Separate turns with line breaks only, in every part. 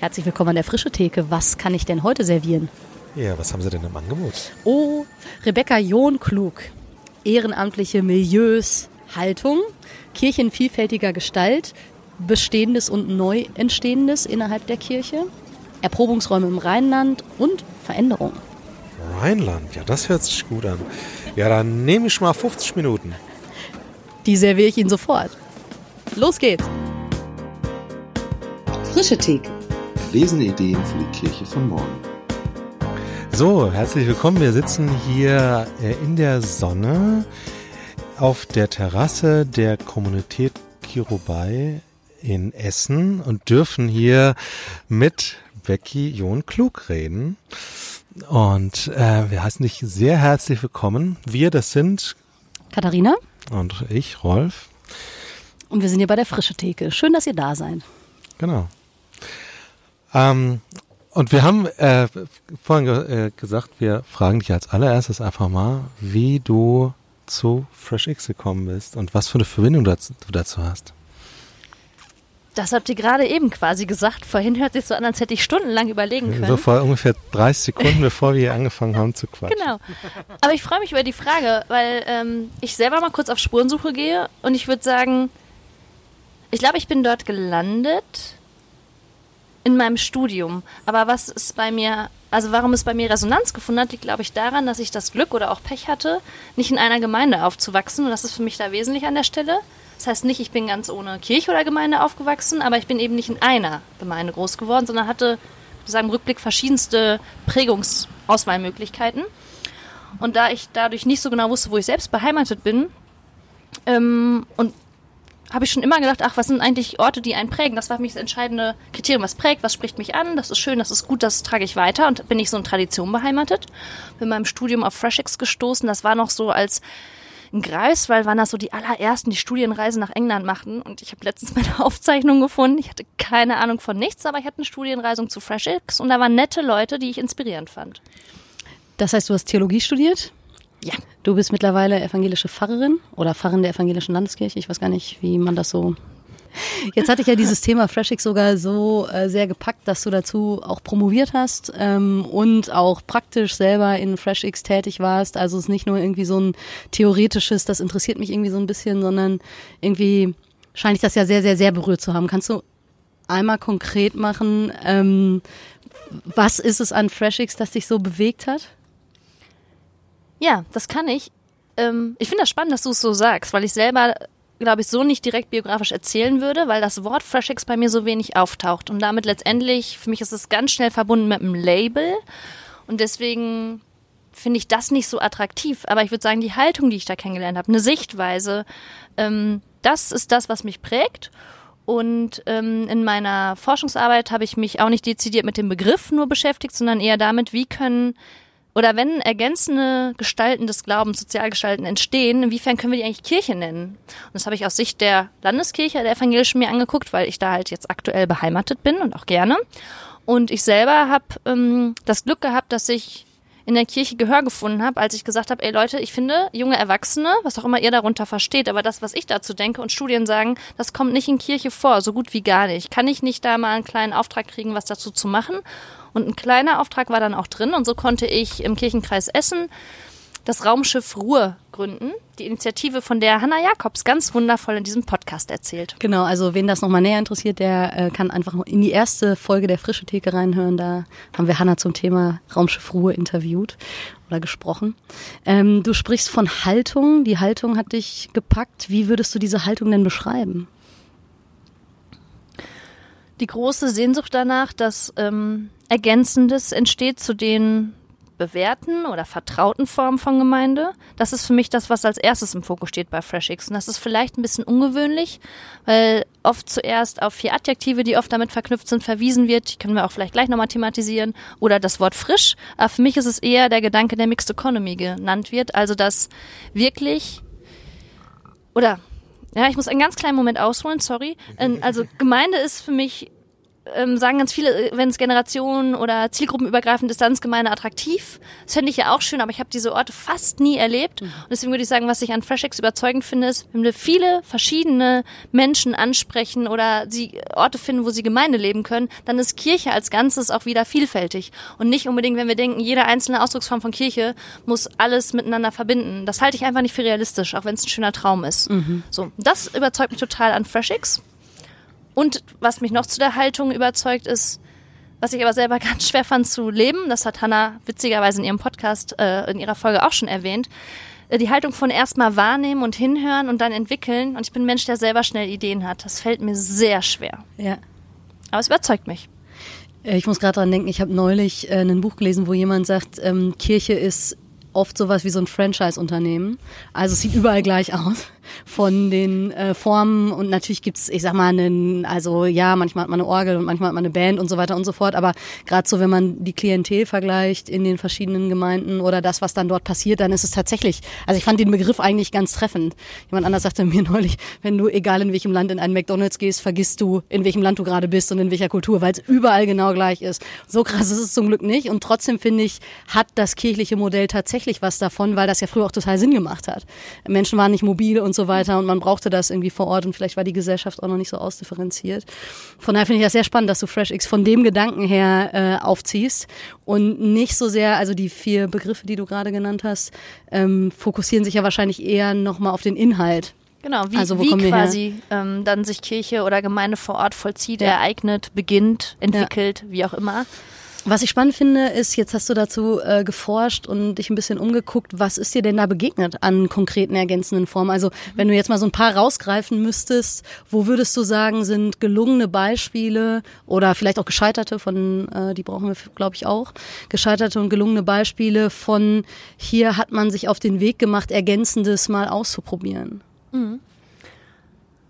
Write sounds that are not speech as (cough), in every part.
Herzlich willkommen an der Frische Theke. Was kann ich denn heute servieren?
Ja, was haben Sie denn im Angebot?
Oh, Rebecca John Klug. Ehrenamtliche Milieus, Haltung, Kirche in vielfältiger Gestalt, Bestehendes und neu Entstehendes innerhalb der Kirche, Erprobungsräume im Rheinland und Veränderung.
Rheinland, ja, das hört sich gut an. Ja, dann nehme ich mal 50 Minuten.
Die serviere ich Ihnen sofort. Los geht's!
Frische Theke. Erlesene Ideen für die Kirche von morgen.
So, herzlich willkommen. Wir sitzen hier äh, in der Sonne auf der Terrasse der Kommunität Kirubai in Essen und dürfen hier mit Becky John Klug reden. Und äh, wir heißen dich sehr herzlich willkommen. Wir, das sind
Katharina
und ich, Rolf.
und wir sind hier bei der Frische Theke. Schön, dass ihr da seid.
Genau. Ähm, und wir haben äh, vorhin ge äh, gesagt, wir fragen dich als allererstes einfach mal, wie du zu FreshX gekommen bist und was für eine Verbindung dazu, du dazu hast.
Das habt ihr gerade eben quasi gesagt. Vorhin hört sich so an, als hätte ich stundenlang überlegen können.
So vor ungefähr 30 Sekunden, bevor wir hier angefangen haben zu quatschen.
Genau. Aber ich freue mich über die Frage, weil ähm, ich selber mal kurz auf Spurensuche gehe und ich würde sagen, ich glaube, ich bin dort gelandet in meinem Studium. Aber was ist bei mir, also warum es bei mir Resonanz gefunden hat, liegt, glaube ich, daran, dass ich das Glück oder auch Pech hatte, nicht in einer Gemeinde aufzuwachsen. Und das ist für mich da wesentlich an der Stelle. Das heißt nicht, ich bin ganz ohne Kirche oder Gemeinde aufgewachsen, aber ich bin eben nicht in einer Gemeinde groß geworden, sondern hatte, sagen, im Rückblick verschiedenste Prägungsauswahlmöglichkeiten. Und da ich dadurch nicht so genau wusste, wo ich selbst beheimatet bin, ähm, und habe ich schon immer gedacht, ach, was sind eigentlich Orte, die einen prägen? Das war für mich das entscheidende Kriterium. Was prägt, was spricht mich an? Das ist schön, das ist gut, das trage ich weiter. Und bin ich so in Tradition beheimatet. Bin beim Studium auf FreshX gestoßen. Das war noch so als in Greifswald waren das so die allerersten, die Studienreise nach England machten. Und ich habe letztens (laughs) meine Aufzeichnung gefunden. Ich hatte keine Ahnung von nichts, aber ich hatte eine Studienreisung zu FreshX und da waren nette Leute, die ich inspirierend fand.
Das heißt, du hast Theologie studiert?
Ja.
Du bist mittlerweile evangelische Pfarrerin oder Pfarrerin der evangelischen Landeskirche. Ich weiß gar nicht, wie man das so. Jetzt hatte ich ja dieses Thema Freshix sogar so äh, sehr gepackt, dass du dazu auch promoviert hast ähm, und auch praktisch selber in Freshix tätig warst. Also es ist nicht nur irgendwie so ein theoretisches, das interessiert mich irgendwie so ein bisschen, sondern irgendwie scheine ich das ja sehr, sehr, sehr berührt zu haben. Kannst du einmal konkret machen, ähm, was ist es an Freshix, das dich so bewegt hat?
Ja, das kann ich. Ähm, ich finde das spannend, dass du es so sagst, weil ich selber, glaube ich, so nicht direkt biografisch erzählen würde, weil das Wort FreshX bei mir so wenig auftaucht. Und damit letztendlich, für mich ist es ganz schnell verbunden mit einem Label. Und deswegen finde ich das nicht so attraktiv. Aber ich würde sagen, die Haltung, die ich da kennengelernt habe, eine Sichtweise, ähm, das ist das, was mich prägt. Und ähm, in meiner Forschungsarbeit habe ich mich auch nicht dezidiert mit dem Begriff nur beschäftigt, sondern eher damit, wie können oder wenn ergänzende Gestalten des Glaubens, Sozialgestalten entstehen, inwiefern können wir die eigentlich Kirche nennen? Und das habe ich aus Sicht der Landeskirche, der evangelischen mir angeguckt, weil ich da halt jetzt aktuell beheimatet bin und auch gerne. Und ich selber habe ähm, das Glück gehabt, dass ich in der Kirche Gehör gefunden habe, als ich gesagt habe, ey Leute, ich finde junge Erwachsene, was auch immer ihr darunter versteht, aber das, was ich dazu denke und Studien sagen, das kommt nicht in Kirche vor, so gut wie gar nicht. Kann ich nicht da mal einen kleinen Auftrag kriegen, was dazu zu machen? Und ein kleiner Auftrag war dann auch drin und so konnte ich im Kirchenkreis Essen das Raumschiff Ruhr gründen. Die Initiative, von der Hanna Jakobs ganz wundervoll in diesem Podcast erzählt.
Genau, also wen das nochmal näher interessiert, der äh, kann einfach in die erste Folge der Frische Theke reinhören. Da haben wir Hanna zum Thema Raumschiff Ruhe interviewt oder gesprochen. Ähm, du sprichst von Haltung. Die Haltung hat dich gepackt. Wie würdest du diese Haltung denn beschreiben?
Die große Sehnsucht danach, dass ähm, Ergänzendes entsteht zu den bewährten oder vertrauten Formen von Gemeinde. Das ist für mich das, was als erstes im Fokus steht bei FreshX. Und das ist vielleicht ein bisschen ungewöhnlich, weil oft zuerst auf vier Adjektive, die oft damit verknüpft sind, verwiesen wird. Die können wir auch vielleicht gleich nochmal thematisieren. Oder das Wort frisch. Aber für mich ist es eher der Gedanke, der Mixed Economy genannt wird. Also, dass wirklich, oder, ja, ich muss einen ganz kleinen Moment ausholen, sorry. (laughs) Also, Gemeinde ist für mich ähm, sagen ganz viele, wenn es Generationen oder zielgruppenübergreifend ist, dann ist Gemeinde attraktiv. Das fände ich ja auch schön, aber ich habe diese Orte fast nie erlebt. Und deswegen würde ich sagen, was ich an FreshX überzeugend finde, ist, wenn wir viele verschiedene Menschen ansprechen oder sie Orte finden, wo sie Gemeinde leben können, dann ist Kirche als Ganzes auch wieder vielfältig. Und nicht unbedingt, wenn wir denken, jede einzelne Ausdrucksform von Kirche muss alles miteinander verbinden. Das halte ich einfach nicht für realistisch, auch wenn es ein schöner Traum ist. So, das überzeugt mich total an FreshX. Und was mich noch zu der Haltung überzeugt ist, was ich aber selber (laughs) ganz schwer fand zu leben, das hat Hannah witzigerweise in ihrem Podcast, äh, in ihrer Folge auch schon erwähnt, äh, die Haltung von erstmal wahrnehmen und hinhören und dann entwickeln. Und ich bin ein Mensch, der selber schnell Ideen hat. Das fällt mir sehr schwer.
Ja.
Aber es überzeugt mich.
Äh, Ich muss gerade dran denken, ich habe neulich äh, ein Buch gelesen, wo jemand sagt, ähm, Kirche ist oft sowas wie so ein Franchise-Unternehmen. Also es sieht überall gleich aus von den äh, Formen und natürlich gibt's, ich sag mal, einen, also ja, manchmal hat man eine Orgel und manchmal hat man eine Band und so weiter und so fort, aber gerade so, wenn man die Klientel vergleicht in den verschiedenen Gemeinden oder das, was dann dort passiert, dann ist es tatsächlich, also ich fand den Begriff eigentlich ganz treffend. Jemand anders sagte mir (laughs) neulich, wenn du, egal in welchem Land in einen McDonalds gehst, vergisst du, in welchem Land du gerade bist und in welcher Kultur, weil es überall genau gleich ist. So krass ist es zum Glück nicht und trotzdem finde ich, hat das kirchliche Modell tatsächlich was davon, weil das ja früher auch total Sinn gemacht hat. Menschen waren nicht mobil und so weiter und man brauchte das irgendwie vor Ort und vielleicht war die Gesellschaft auch noch nicht so ausdifferenziert. Von daher finde ich das sehr spannend, dass du FreshX von dem Gedanken her äh, aufziehst und nicht so sehr, also die vier Begriffe, die du gerade genannt hast, ähm, fokussieren sich ja wahrscheinlich eher nochmal auf den Inhalt.
Genau, wie,
Also,
wie quasi ähm, dann sich Kirche oder Gemeinde vor Ort vollzieht, ereignet, beginnt, entwickelt, wie auch immer.
Was ich spannend finde, ist, jetzt hast du dazu äh, geforscht und dich ein bisschen umgeguckt, was ist dir denn da begegnet an konkreten ergänzenden Formen? Also wenn du jetzt mal so ein paar rausgreifen müsstest, wo würdest du sagen, sind gelungene Beispiele oder vielleicht auch gescheiterte von, äh, die brauchen wir, glaube ich, auch, gescheiterte und gelungene Beispiele von hier hat man sich auf den Weg gemacht, Ergänzendes mal auszuprobieren.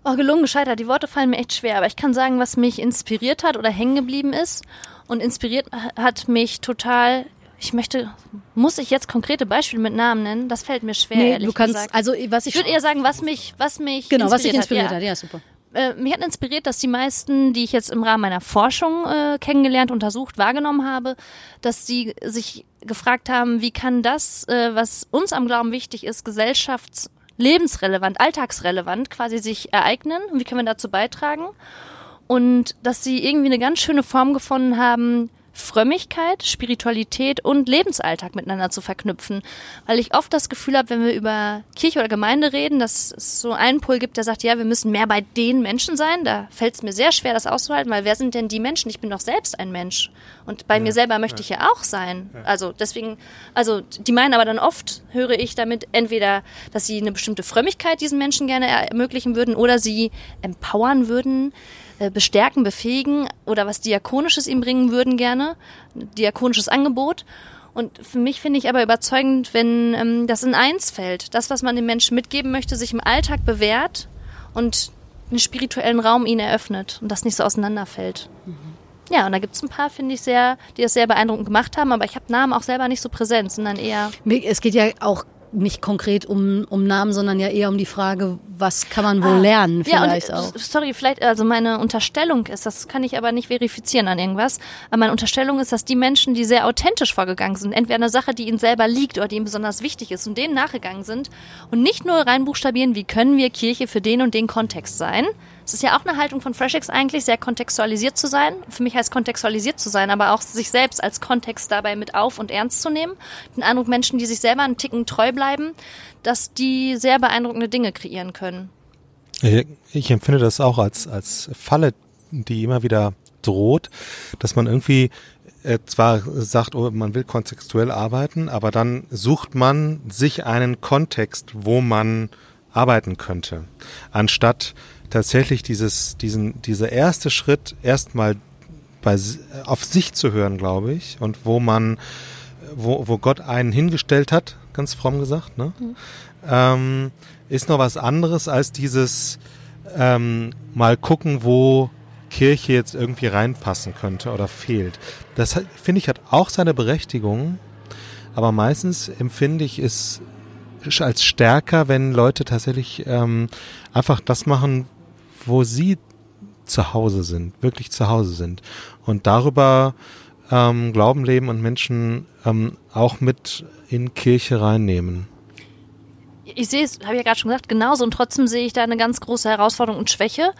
Oh, gelungen, gescheitert. Die Worte fallen mir echt schwer, aber ich kann sagen, was mich inspiriert hat oder hängen geblieben ist. Und inspiriert hat mich total. Ich möchte, muss ich jetzt konkrete Beispiele mit Namen nennen? Das fällt mir schwer, ehrlich
du kannst,
gesagt.
also was ich,
ich würde eher sagen, was mich, was mich
genau, was dich
inspiriert hat.
hat, ja, super.
äh, mich hat inspiriert, dass die meisten, die ich jetzt im Rahmen meiner Forschung äh, kennengelernt, untersucht, wahrgenommen habe, dass sie sich gefragt haben, wie kann das, äh, was uns am Glauben wichtig ist, gesellschaftslebensrelevant, alltagsrelevant quasi sich ereignen und wie können wir dazu beitragen? Und dass sie irgendwie eine ganz schöne Form gefunden haben, Frömmigkeit, Spiritualität und Lebensalltag miteinander zu verknüpfen. Weil ich oft das Gefühl habe, wenn wir über Kirche oder Gemeinde reden, dass es so einen Pol gibt, der sagt, ja, wir müssen mehr bei den Menschen sein. Da fällt es mir sehr schwer, das auszuhalten, weil wer sind denn die Menschen? Ich bin doch selbst ein Mensch. Und bei mir selber möchte ich ja auch sein. Also deswegen, also die meinen aber dann oft, höre ich damit entweder, dass sie eine bestimmte Frömmigkeit diesen Menschen gerne ermöglichen würden oder sie empowern würden, bestärken, befähigen oder was Diakonisches ihm bringen würden gerne, diakonisches Angebot. Und für mich finde ich aber überzeugend, wenn ähm, das in eins fällt, das, was man den Menschen mitgeben möchte, sich im Alltag bewährt und einen spirituellen Raum ihnen eröffnet und das nicht so auseinanderfällt. Ja, und da gibt's ein paar, finde ich, sehr, die das sehr beeindruckend gemacht haben, aber ich habe Namen auch selber nicht so präsent, sondern eher
Es geht ja auch nicht konkret um, um Namen, sondern ja eher um die Frage, was kann man wohl
Ah,
lernen
ja,
vielleicht
und,
auch.
äh, Sorry, vielleicht, also meine Unterstellung ist, das kann ich aber nicht verifizieren an irgendwas, aber meine Unterstellung ist, dass die Menschen, die sehr authentisch vorgegangen sind, entweder eine Sache, die ihnen selber liegt oder die ihnen besonders wichtig ist und denen nachgegangen sind und nicht nur reinbuchstabieren, wie können wir Kirche für den und den Kontext sein. Es ist ja auch eine Haltung von FreshX eigentlich, sehr kontextualisiert zu sein. Für mich heißt kontextualisiert zu sein, aber auch sich selbst als Kontext dabei mit auf und ernst zu nehmen. Den Eindruck, Menschen, die sich selber einen Ticken treu bleiben, dass die sehr beeindruckende Dinge kreieren können.
Ich, empfinde das auch als, als Falle, die immer wieder droht, dass man irgendwie äh, zwar sagt, oh, man will kontextuell arbeiten, aber dann sucht man sich einen Kontext, wo man arbeiten könnte, anstatt tatsächlich dieses, diesen, dieser erste Schritt erstmal bei, auf sich zu hören, glaube ich, und wo man, wo, wo Gott einen hingestellt hat, ganz fromm gesagt, ne? ähm, ist noch was anderes als dieses ähm, mal gucken, wo Kirche jetzt irgendwie reinpassen könnte oder fehlt. Das finde ich hat auch seine Berechtigung, aber meistens empfinde ich es als stärker, wenn Leute tatsächlich ähm, einfach das machen, wo sie zu Hause sind, wirklich zu Hause sind und darüber ähm, Glauben leben und Menschen ähm, auch mit in Kirche reinnehmen.
Ich sehe es, habe ich ja gerade schon gesagt, genauso und trotzdem sehe ich da eine ganz große Herausforderung und Schwäche,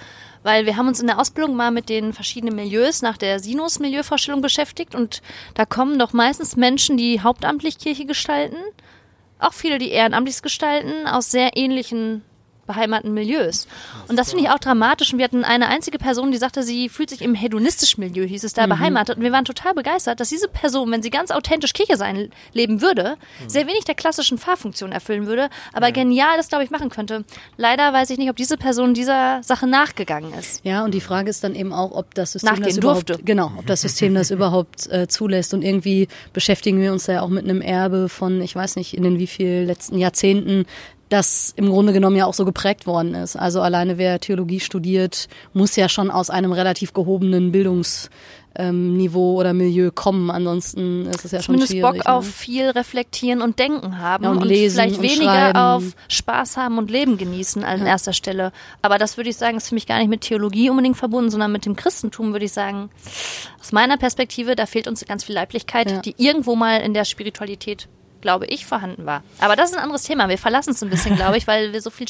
weil wir haben uns in der Ausbildung mal mit den verschiedenen Milieus nach der Sinus-Milieuvorstellung beschäftigt und da kommen doch meistens Menschen, die hauptamtlich Kirche gestalten, auch viele, die ehrenamtlich gestalten, aus sehr ähnlichen beheimateten Milieus. Und das finde ich auch dramatisch. Und wir hatten eine einzige Person, die sagte, sie fühlt sich im hedonistischen Milieu, hieß es da, mhm. beheimatet. Und wir waren total begeistert, dass diese Person, wenn sie ganz authentisch Kirche sein leben würde, mhm. sehr wenig der klassischen Fahrfunktion erfüllen würde, aber ja. genial das, glaube ich, machen könnte. Leider weiß ich nicht, ob diese Person dieser Sache nachgegangen ist.
Ja, und die Frage ist dann eben auch, ob das System Nachgehen das überhaupt, durfte. genau, ob das System das (laughs) überhaupt äh, zulässt. Und irgendwie beschäftigen wir uns ja auch mit einem Erbe von, ich weiß nicht, in den wie viel letzten Jahrzehnten das im Grunde genommen ja auch so geprägt worden ist. Also alleine wer Theologie studiert, muss ja schon aus einem relativ gehobenen Bildungsniveau ähm, oder Milieu kommen. Ansonsten ist es ja
Zumindest
schon
schwierig. Bock ne? auf viel reflektieren und denken haben ja, und, und lesen vielleicht und weniger schreiben. auf Spaß haben und Leben genießen an ja. erster Stelle. Aber das würde ich sagen, ist für mich gar nicht mit Theologie unbedingt verbunden, sondern mit dem Christentum würde ich sagen. Aus meiner Perspektive, da fehlt uns ganz viel Leiblichkeit, ja. die irgendwo mal in der Spiritualität glaube ich, vorhanden war. Aber das ist ein anderes Thema. Wir verlassen es ein bisschen, glaube ich, weil wir so viel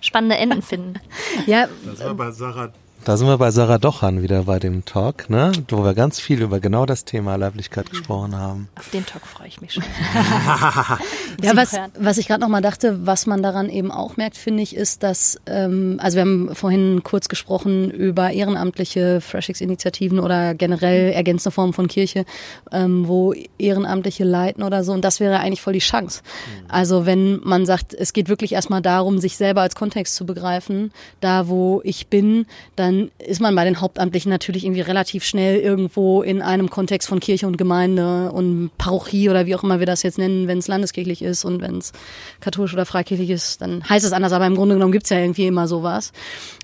spannende Enden finden. (laughs)
ja, das war bei Sarah da sind wir bei Sarah Dochan wieder bei dem Talk, ne? wo wir ganz viel über genau das Thema Leiblichkeit gesprochen haben.
Auf den Talk freue ich mich schon. (laughs)
ja, was, was ich gerade noch mal dachte, was man daran eben auch merkt, finde ich, ist, dass, ähm, also wir haben vorhin kurz gesprochen über ehrenamtliche Freshix-Initiativen oder generell ergänzende Formen von Kirche, ähm, wo Ehrenamtliche leiten oder so. Und das wäre eigentlich voll die Chance. Mhm. Also wenn man sagt, es geht wirklich erstmal darum, sich selber als Kontext zu begreifen, da wo ich bin, dann dann ist man bei den Hauptamtlichen natürlich irgendwie relativ schnell irgendwo in einem Kontext von Kirche und Gemeinde und Parochie oder wie auch immer wir das jetzt nennen, wenn es landeskirchlich ist und wenn es katholisch oder freikirchlich ist, dann heißt es anders, aber im Grunde genommen gibt's ja irgendwie immer sowas.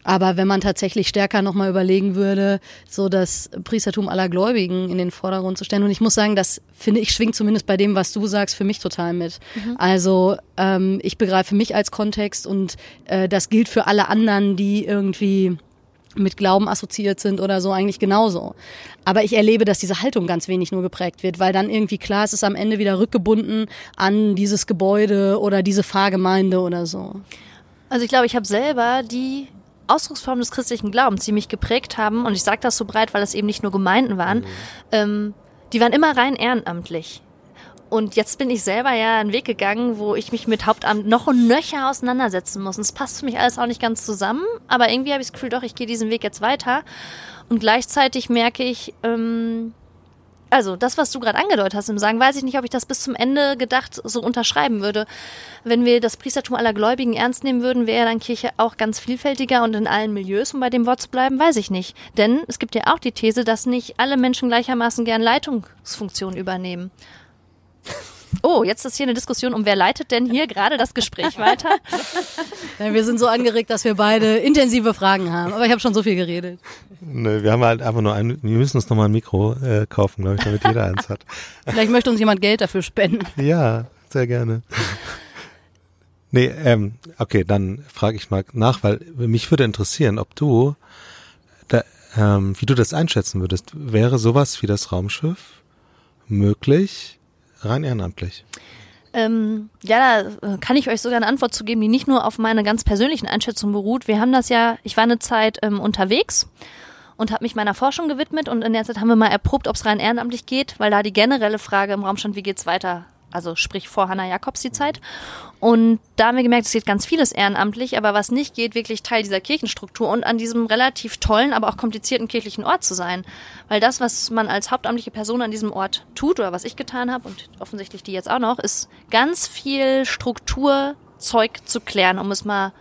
Aber wenn man tatsächlich stärker nochmal überlegen würde, so das Priestertum aller Gläubigen in den Vordergrund zu stellen. Und ich muss sagen, das finde ich schwingt zumindest bei dem, was du sagst, für mich total mit. Mhm. Also ähm, ich begreife mich als Kontext und äh, das gilt für alle anderen, die irgendwie mit Glauben assoziiert sind oder so eigentlich genauso. Aber ich erlebe, dass diese Haltung ganz wenig nur geprägt wird, weil dann irgendwie klar ist, es ist am Ende wieder rückgebunden an dieses Gebäude oder diese Pfarrgemeinde oder so.
Also ich glaube, ich habe selber die Ausdrucksformen des christlichen Glaubens, die mich geprägt haben, und ich sage das so breit, weil es eben nicht nur Gemeinden waren, mhm. ähm, die waren immer rein ehrenamtlich. Und jetzt bin ich selber ja einen Weg gegangen, wo ich mich mit Hauptamt noch und nöcher auseinandersetzen muss. Und es passt für mich alles auch nicht ganz zusammen, aber irgendwie habe ich das Gefühl, doch, ich gehe diesen Weg jetzt weiter. Und gleichzeitig merke ich, ähm, also das, was du gerade angedeutet hast im Sagen, weiß ich nicht, ob ich das bis zum Ende gedacht so unterschreiben würde. Wenn wir das Priestertum aller Gläubigen ernst nehmen würden, wäre dann Kirche auch ganz vielfältiger und in allen Milieus, um bei dem Wort zu bleiben, weiß ich nicht. Denn es gibt ja auch die These, dass nicht alle Menschen gleichermaßen gern Leitungsfunktionen übernehmen. Oh, jetzt ist hier eine Diskussion um, wer leitet denn hier gerade das Gespräch weiter? (laughs)
Ja, wir sind so angeregt, dass wir beide intensive Fragen haben. Aber ich habe schon so viel geredet.
Nö, wir haben halt einfach nur ein, wir müssen uns nochmal ein Mikro äh, kaufen, glaube ich, damit jeder eins hat. (laughs)
Vielleicht möchte uns jemand Geld dafür spenden.
Ja, sehr gerne. Nee, ähm, okay, dann frage ich mal nach, weil mich würde interessieren, ob du, da, ähm, wie du das einschätzen würdest. Wäre sowas wie das Raumschiff möglich? Rein ehrenamtlich.
Ähm, ja, da äh, kann ich euch sogar eine Antwort zu geben, die nicht nur auf meine ganz persönlichen Einschätzungen beruht. Wir haben das ja, ich war eine Zeit ähm, unterwegs und habe mich meiner Forschung gewidmet und in der Zeit haben wir mal erprobt, ob es rein ehrenamtlich geht, weil da die generelle Frage im Raum stand, wie geht's weiter also sprich vor Hannah Jakobs die Zeit. Und da haben wir gemerkt, es geht ganz vieles ehrenamtlich, aber was nicht geht, wirklich Teil dieser Kirchenstruktur und an diesem relativ tollen, aber auch komplizierten kirchlichen Ort zu sein. Weil das, was man als hauptamtliche Person an diesem Ort tut oder was ich getan habe und offensichtlich die jetzt auch noch, ist ganz viel Strukturzeug zu klären, um es mal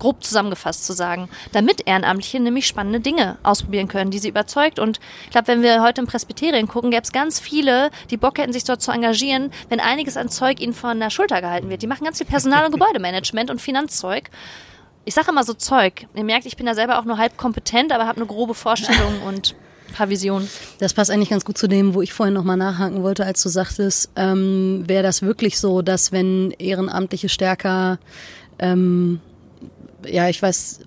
grob zusammengefasst zu sagen, damit Ehrenamtliche nämlich spannende Dinge ausprobieren können, die sie überzeugt. Und ich glaube, wenn wir heute im Presbyterien gucken, gäbe es ganz viele, die Bock hätten, sich dort zu engagieren, wenn einiges an Zeug ihnen von der Schulter gehalten wird. Die machen ganz viel Personal- und (laughs) Gebäudemanagement und Finanzzeug. Ich sage immer so Zeug. Ihr merkt, ich bin da selber auch nur halb kompetent, aber habe eine grobe Vorstellung (laughs) und ein paar Visionen.
Das passt eigentlich ganz gut zu dem, wo ich vorhin nochmal nachhaken wollte, als du sagtest, ähm, wäre das wirklich so, dass wenn Ehrenamtliche stärker ähm, ja, ich weiß,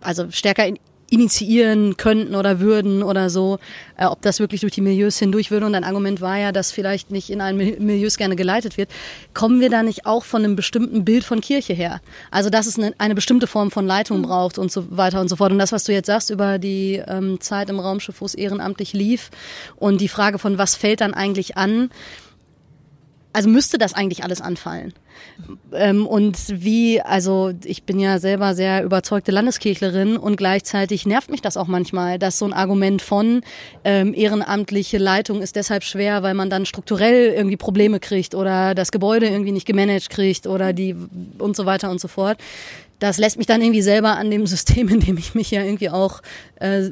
also stärker in initiieren könnten oder würden oder so, äh, ob das wirklich durch die Milieus hindurch würde. Und ein Argument war ja, dass vielleicht nicht in allen Milieus gerne geleitet wird. Kommen wir da nicht auch von einem bestimmten Bild von Kirche her? Also dass es eine, eine bestimmte Form von Leitung braucht und so weiter und so fort. Und das, was du jetzt sagst über die ähm, Zeit im Raumschiff, wo es ehrenamtlich lief und die Frage von, was fällt dann eigentlich an, also müsste das eigentlich alles anfallen. Ähm, und wie, also ich bin ja selber sehr überzeugte Landeskirchlerin und gleichzeitig nervt mich das auch manchmal, dass so ein Argument von ähm, ehrenamtliche Leitung ist deshalb schwer, weil man dann strukturell irgendwie Probleme kriegt oder das Gebäude irgendwie nicht gemanagt kriegt oder die und so weiter und so fort das lässt mich dann irgendwie selber an dem (laughs) System, in dem ich mich ja irgendwie auch, äh,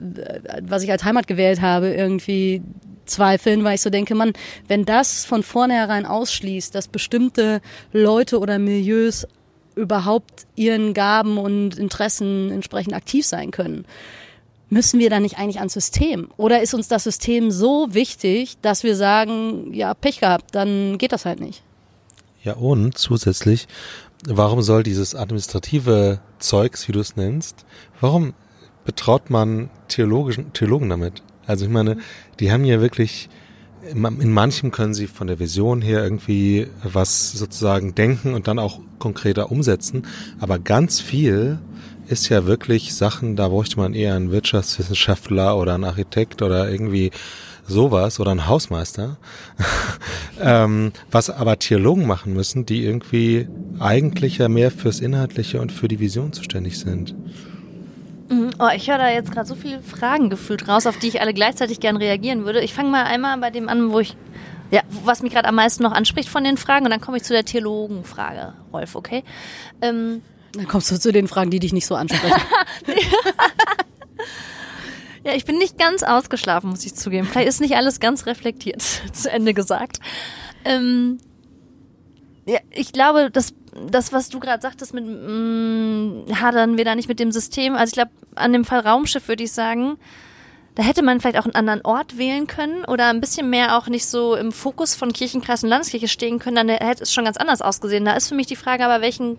was ich als Heimat gewählt habe, irgendwie zweifeln, weil ich so denke, man, wenn das von vornherein ausschließt, dass bestimmte Leute oder Milieus überhaupt ihren Gaben und Interessen entsprechend aktiv sein können, müssen wir dann nicht eigentlich ans System? Oder ist uns das System so wichtig, dass wir sagen, ja, Pech gehabt, dann geht das halt nicht?
Ja, und zusätzlich, warum soll dieses administrative Zeugs, wie du es nennst, warum betraut man Theologischen, Theologen damit? Also ich meine, die haben ja wirklich, in manchem können sie von der Vision her irgendwie was sozusagen denken und dann auch konkreter umsetzen. Aber ganz viel ist ja wirklich Sachen, da bräuchte man eher einen Wirtschaftswissenschaftler oder einen Architekt oder irgendwie sowas oder einen Hausmeister. (laughs) ähm, was aber Theologen machen müssen, die irgendwie eigentlich ja mehr fürs Inhaltliche und für die Vision zuständig sind.
Mhm. Oh, ich höre da jetzt gerade so viele Fragen gefühlt raus, auf die ich alle gleichzeitig gern reagieren würde. Ich fange mal einmal bei dem an, wo ich, ja, was mich gerade am meisten noch anspricht von den Fragen und dann komme ich zu der Theologenfrage, Rolf, okay? Ähm,
dann kommst du zu den Fragen, die dich nicht so ansprechen. (laughs) (laughs)
ja, ich bin nicht ganz ausgeschlafen, muss ich zugeben. Vielleicht ist nicht alles ganz reflektiert (laughs) zu Ende gesagt. Ähm, ja, ich glaube, das das, was du gerade sagtest, mit mh, mm, hadern wir da nicht mit dem System. Also ich glaube, an dem Fall Raumschiff würde ich sagen, da hätte man vielleicht auch einen anderen Ort wählen können oder ein bisschen mehr auch nicht so im Fokus von Kirchenkreis und Landeskirche stehen können, dann hätte es schon ganz anders ausgesehen. Da ist für mich die Frage aber, welchen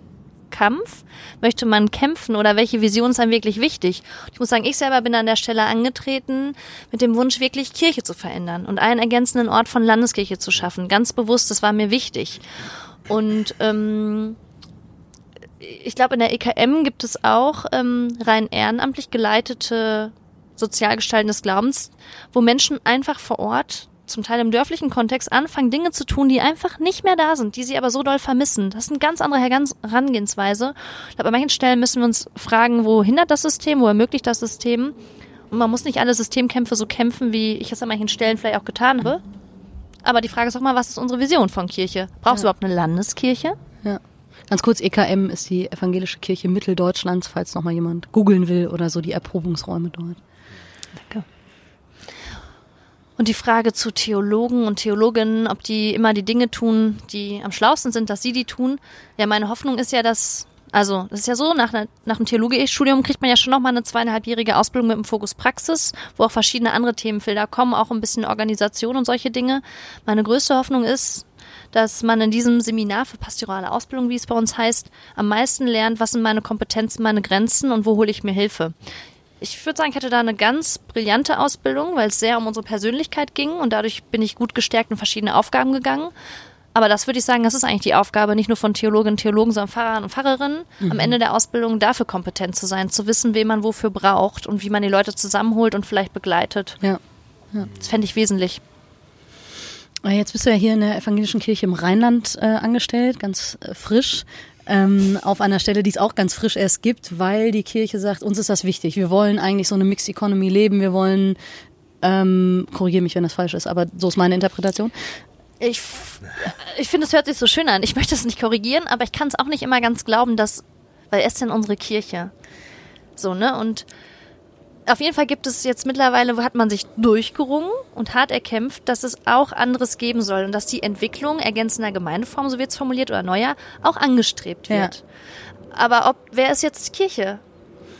Kampf möchte man kämpfen oder welche Vision ist einem wirklich wichtig? Ich muss sagen, ich selber bin an der Stelle angetreten mit dem Wunsch, wirklich Kirche zu verändern und einen ergänzenden Ort von Landeskirche zu schaffen. Ganz bewusst, das war mir wichtig. Und ähm, ich glaube, in der EKM gibt es auch ähm, rein ehrenamtlich geleitete Sozialgestalten des Glaubens, wo Menschen einfach vor Ort, zum Teil im dörflichen Kontext, anfangen, Dinge zu tun, die einfach nicht mehr da sind, die sie aber so doll vermissen. Das ist eine ganz andere Herangehensweise. Ich glaube, an manchen Stellen müssen wir uns fragen, wo hindert das System, wo ermöglicht das System? Und man muss nicht alle Systemkämpfe so kämpfen, wie ich es an manchen Stellen vielleicht auch getan habe. Aber die Frage ist auch mal, was ist unsere Vision von Kirche? Brauchst ja. du überhaupt eine Landeskirche?
Ja. Ganz kurz, EKM ist die Evangelische Kirche Mitteldeutschlands, falls noch mal jemand googeln will oder so die Erprobungsräume dort.
Und die Frage zu Theologen und Theologinnen, ob die immer die Dinge tun, die am schlausten sind, dass sie die tun. Ja, meine Hoffnung ist ja, dass also, das ist ja so, nach, nach dem Theologiestudium kriegt man ja schon nochmal eine zweieinhalbjährige Ausbildung mit dem Fokus Praxis, wo auch verschiedene andere Themenfelder kommen, auch ein bisschen Organisation und solche Dinge. Meine größte Hoffnung ist, dass man in diesem Seminar für pastorale Ausbildung, wie es bei uns heißt, am meisten lernt, was sind meine Kompetenzen, meine Grenzen und wo hole ich mir Hilfe. Ich würde sagen, ich hatte da eine ganz brillante Ausbildung, weil es sehr um unsere Persönlichkeit ging und dadurch bin ich gut gestärkt in verschiedene Aufgaben gegangen. Aber das würde ich sagen, das ist eigentlich die Aufgabe nicht nur von Theologinnen und Theologen, sondern Pfarrern und Pfarrerinnen, mhm. am Ende der Ausbildung dafür kompetent zu sein, zu wissen, wen man wofür braucht und wie man die Leute zusammenholt und vielleicht begleitet.
Ja. ja.
Das fände ich wesentlich.
Ah, jetzt bist du ja hier in der Evangelischen Kirche im Rheinland äh, angestellt, ganz äh, frisch. Ähm, auf einer Stelle, die es auch ganz frisch erst gibt, weil die Kirche sagt, uns ist das wichtig. Wir wollen eigentlich so eine Mixed Economy leben. Wir wollen, ähm, korrigiere mich, wenn das falsch ist, aber so ist meine Interpretation.
Ich, ich finde, es hört sich so schön an. Ich möchte es nicht korrigieren, aber ich kann es auch nicht immer ganz glauben, dass, weil es denn unsere Kirche. So, ne? Und auf jeden Fall gibt es jetzt mittlerweile, wo hat man sich durchgerungen und hart erkämpft, dass es auch anderes geben soll und dass die Entwicklung ergänzender Gemeindeform, so wird es formuliert, oder neuer, auch angestrebt wird. Ja. Aber ob, wer ist jetzt Kirche?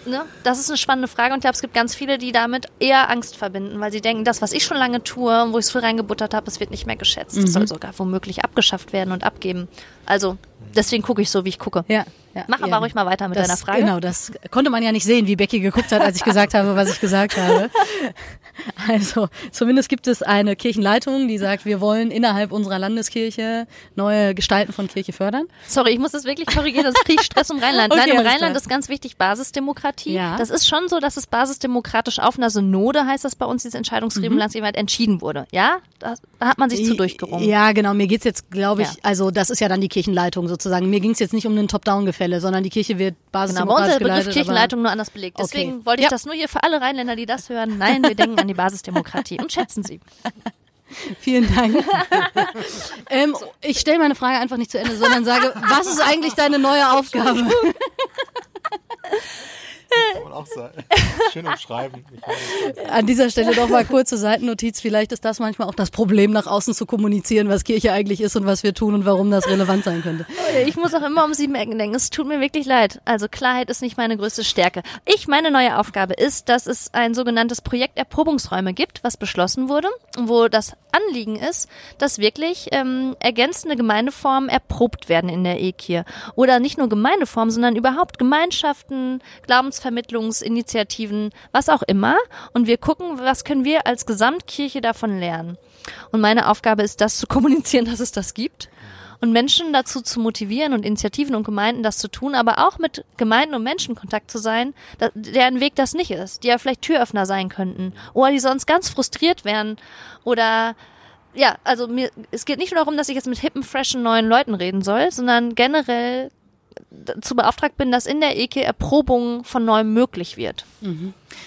ne, das ist eine spannende Frage und ich glaube, es gibt ganz viele, die damit eher Angst verbinden, weil sie denken, das, was ich schon lange tue und wo ich es früher reingebuttert habe, es wird nicht mehr geschätzt. Mhm. Das soll sogar womöglich abgeschafft werden und abgeben. Also deswegen gucke ich so, wie ich gucke.
Ja, Ja,
Mach aber ruhig mal weiter mit
das,
deiner Frage.
Genau, das konnte man ja nicht sehen, wie Becky geguckt hat, als ich gesagt habe, was ich gesagt habe. (laughs) Also, zumindest gibt es eine Kirchenleitung, die sagt, wir wollen innerhalb unserer Landeskirche neue Gestalten von Kirche fördern.
Sorry, ich muss das wirklich korrigieren, sonst kriege ich Stress im Rheinland. (laughs)
Okay,
Nein, im Rheinland ist ganz wichtig Basisdemokratie.
Ja.
Das ist schon so, dass es basisdemokratisch auf einer Synode, heißt das bei uns, dieses Entscheidungsgremium
Mhm.
Landesjemand entschieden wurde. Ja, da, hat man sich zu durchgerungen.
Ja, genau. Mir geht's jetzt, glaube ich,
Ja.
also das ist ja dann die Kirchenleitung sozusagen. Mir ging's jetzt nicht um ein Top-Down-Gefälle, sondern die Kirche wird
Genau, bei uns ist
basisdemokratisch
der Begriff. Kirchenleitung nur anders belegt.
Okay.
Deswegen wollte ich
Ja.
das nur hier für alle Rheinländer, die das hören. Nein, wir denken an die Basisdemokratie und schätzen sie. (laughs)
Vielen Dank. (laughs) ähm, ich stelle meine Frage einfach nicht zu Ende, sondern sage, was ist eigentlich deine neue Aufgabe? (laughs)
Kann man auch sagen. Schön umschreiben.
An dieser Stelle doch mal kurze Seitennotiz. Vielleicht ist das manchmal auch das Problem, nach außen zu kommunizieren, was Kirche eigentlich ist und was wir tun und warum das relevant sein könnte.
Ich muss auch immer um sieben Ecken denken. Es tut mir wirklich leid. Also Klarheit ist nicht meine größte Stärke. Ich, meine neue Aufgabe ist, dass es ein sogenanntes Projekt Erprobungsräume gibt, was beschlossen wurde, wo das Anliegen ist, dass wirklich ähm, ergänzende Gemeindeformen erprobt werden in der EKIR. Oder nicht nur Gemeindeformen, sondern überhaupt Gemeinschaften, Glaubensvermittlungsinitiativen, was auch immer. Und wir gucken, was können wir als Gesamtkirche davon lernen. Und meine Aufgabe ist, das zu (laughs) kommunizieren, dass es das gibt und Menschen dazu zu motivieren und Initiativen und Gemeinden das zu tun, aber auch mit Gemeinden und Menschen Kontakt zu sein, deren Weg das nicht ist, die ja vielleicht Türöffner sein könnten oder die sonst ganz frustriert wären oder ja, also mir, es geht nicht nur darum, dass ich jetzt mit hippen, freshen, neuen Leuten reden soll, sondern generell dazu beauftragt bin, dass in der EKE Erprobung von Neuem möglich wird.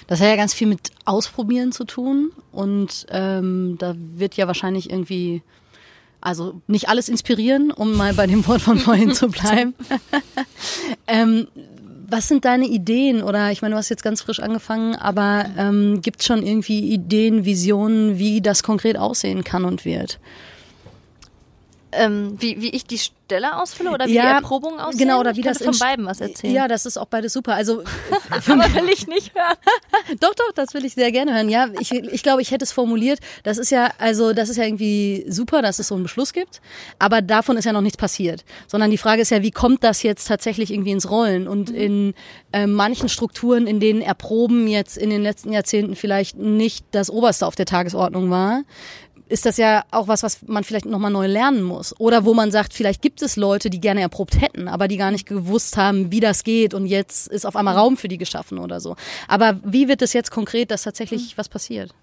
Das hat ja ganz viel mit Ausprobieren zu tun und ähm, da wird ja wahrscheinlich irgendwie, also nicht alles inspirieren, um mal bei dem Wort von (laughs) vorhin zu bleiben. (laughs) ähm, was sind deine Ideen? Oder ich meine, du hast jetzt ganz frisch angefangen, aber ähm, gibt schon irgendwie Ideen, Visionen, wie das konkret aussehen kann und wird?
Ähm, wie, wie ich die Stelle ausfülle oder wie
Ja,
die Erprobung aussehen?
genau, oder wie
ich
das
von beiden was erzählen.
Ja, das ist auch beides super. Also (laughs)
aber will ich nicht hören. (laughs)
Doch, doch, das will ich sehr gerne hören. Ja, ich, ich glaube, ich hätte es formuliert. Das ist ja, also, das ist ja irgendwie super, dass es so einen Beschluss gibt. Aber davon ist ja noch nichts passiert. Sondern die Frage ist ja, wie kommt das jetzt tatsächlich irgendwie ins Rollen? Und in äh, manchen Strukturen, in denen Erproben jetzt in den letzten Jahrzehnten vielleicht nicht das Oberste auf der Tagesordnung war, ist das ja auch was, was man vielleicht nochmal neu lernen muss. Oder wo man sagt, vielleicht gibt es Leute, die gerne erprobt hätten, aber die gar nicht gewusst haben, wie das geht und jetzt ist auf einmal Raum für die geschaffen oder so. Aber wie wird es jetzt konkret, dass tatsächlich was passiert?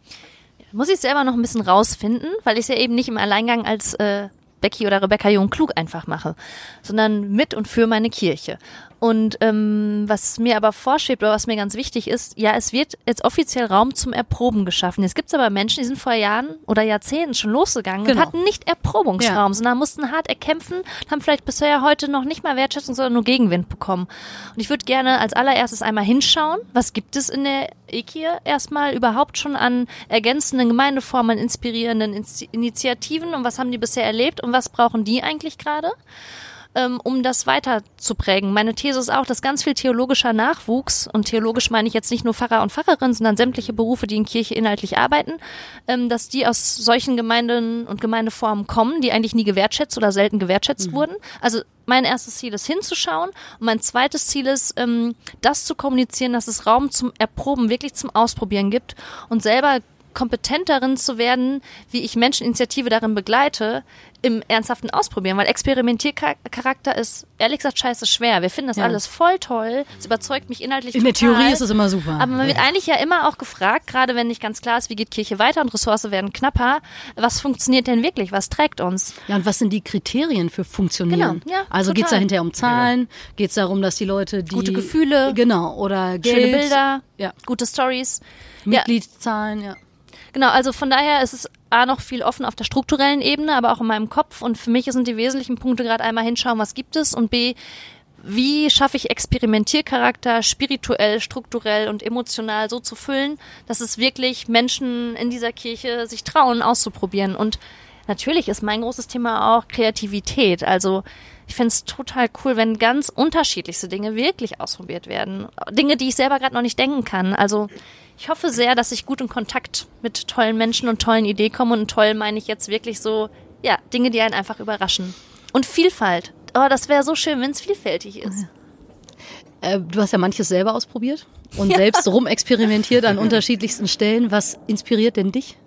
Muss ich selber noch ein bisschen rausfinden, weil ich es ja eben nicht im Alleingang als äh, Becky oder Rebecca Jung klug einfach mache, sondern mit und für meine Kirche. Und ähm, was mir aber vorschwebt oder was mir ganz wichtig ist, ja, es wird jetzt offiziell Raum zum Erproben geschaffen. Jetzt gibt es aber Menschen, die sind vor Jahren oder Jahrzehnten schon losgegangen
Genau.
und hatten nicht Erprobungsraum,
Ja.
sondern mussten hart erkämpfen und haben vielleicht bisher heute noch nicht mal Wertschätzung, sondern nur Gegenwind bekommen. Und ich würde gerne als allererstes einmal hinschauen, was gibt es in der EKIR erstmal überhaupt schon an ergänzenden Gemeindeformen, inspirierenden Initiativen und was haben die bisher erlebt und was brauchen die eigentlich gerade? Ähm, um das weiter zu prägen. Meine These ist auch, dass ganz viel theologischer Nachwuchs, und theologisch meine ich jetzt nicht nur Pfarrer und Pfarrerinnen, sondern sämtliche Berufe, die in Kirche inhaltlich arbeiten, ähm, dass die aus solchen Gemeinden und Gemeindeformen kommen, die eigentlich nie gewertschätzt oder selten gewertschätzt wurden. Also mein erstes Ziel ist hinzuschauen und mein zweites Ziel ist, ähm, das zu kommunizieren, dass es Raum zum Erproben, wirklich zum Ausprobieren gibt und selber kompetent darin zu werden, wie ich Menscheninitiative darin begleite, im ernsthaften Ausprobieren, weil Experimentiercharakter ist ehrlich gesagt scheiße schwer. Wir finden das
Ja.
alles voll toll. Es überzeugt mich inhaltlich
In der
total.
Theorie ist es immer super.
Aber man wird eigentlich ja immer auch gefragt, gerade wenn nicht ganz klar ist, wie geht Kirche weiter und Ressourcen werden knapper, was funktioniert denn wirklich? Was trägt uns?
Ja, und was sind die Kriterien für Funktionieren?
Genau, ja,
also geht's da
total.
hinterher um Zahlen? Geht's darum, dass die Leute die
Gute Gefühle,
genau oder Geld,
Schöne Bilder,
ja,
gute Stories. Ja,
Mitgliedszahlen, ja.
Genau, also von daher ist es A noch viel offen auf der strukturellen Ebene, aber auch in meinem Kopf. Und für mich sind die wesentlichen Punkte gerade einmal hinschauen, was gibt es und B, wie schaffe ich Experimentiercharakter spirituell, strukturell und emotional so zu füllen, dass es wirklich Menschen in dieser Kirche sich trauen, auszuprobieren. Und natürlich ist mein großes Thema auch Kreativität. Also ich finde es total cool, wenn ganz unterschiedlichste Dinge wirklich ausprobiert werden. Dinge, die ich selber gerade noch nicht denken kann. Also ich hoffe sehr, dass ich gut in Kontakt mit tollen Menschen und tollen Ideen komme. Und toll meine ich jetzt wirklich so, ja, Dinge, die einen einfach überraschen. Und Vielfalt. Oh, das wäre so schön, wenn es vielfältig ist.
Äh, du hast ja manches selber ausprobiert und ja. selbst rumexperimentiert an unterschiedlichsten Stellen. Was inspiriert denn dich?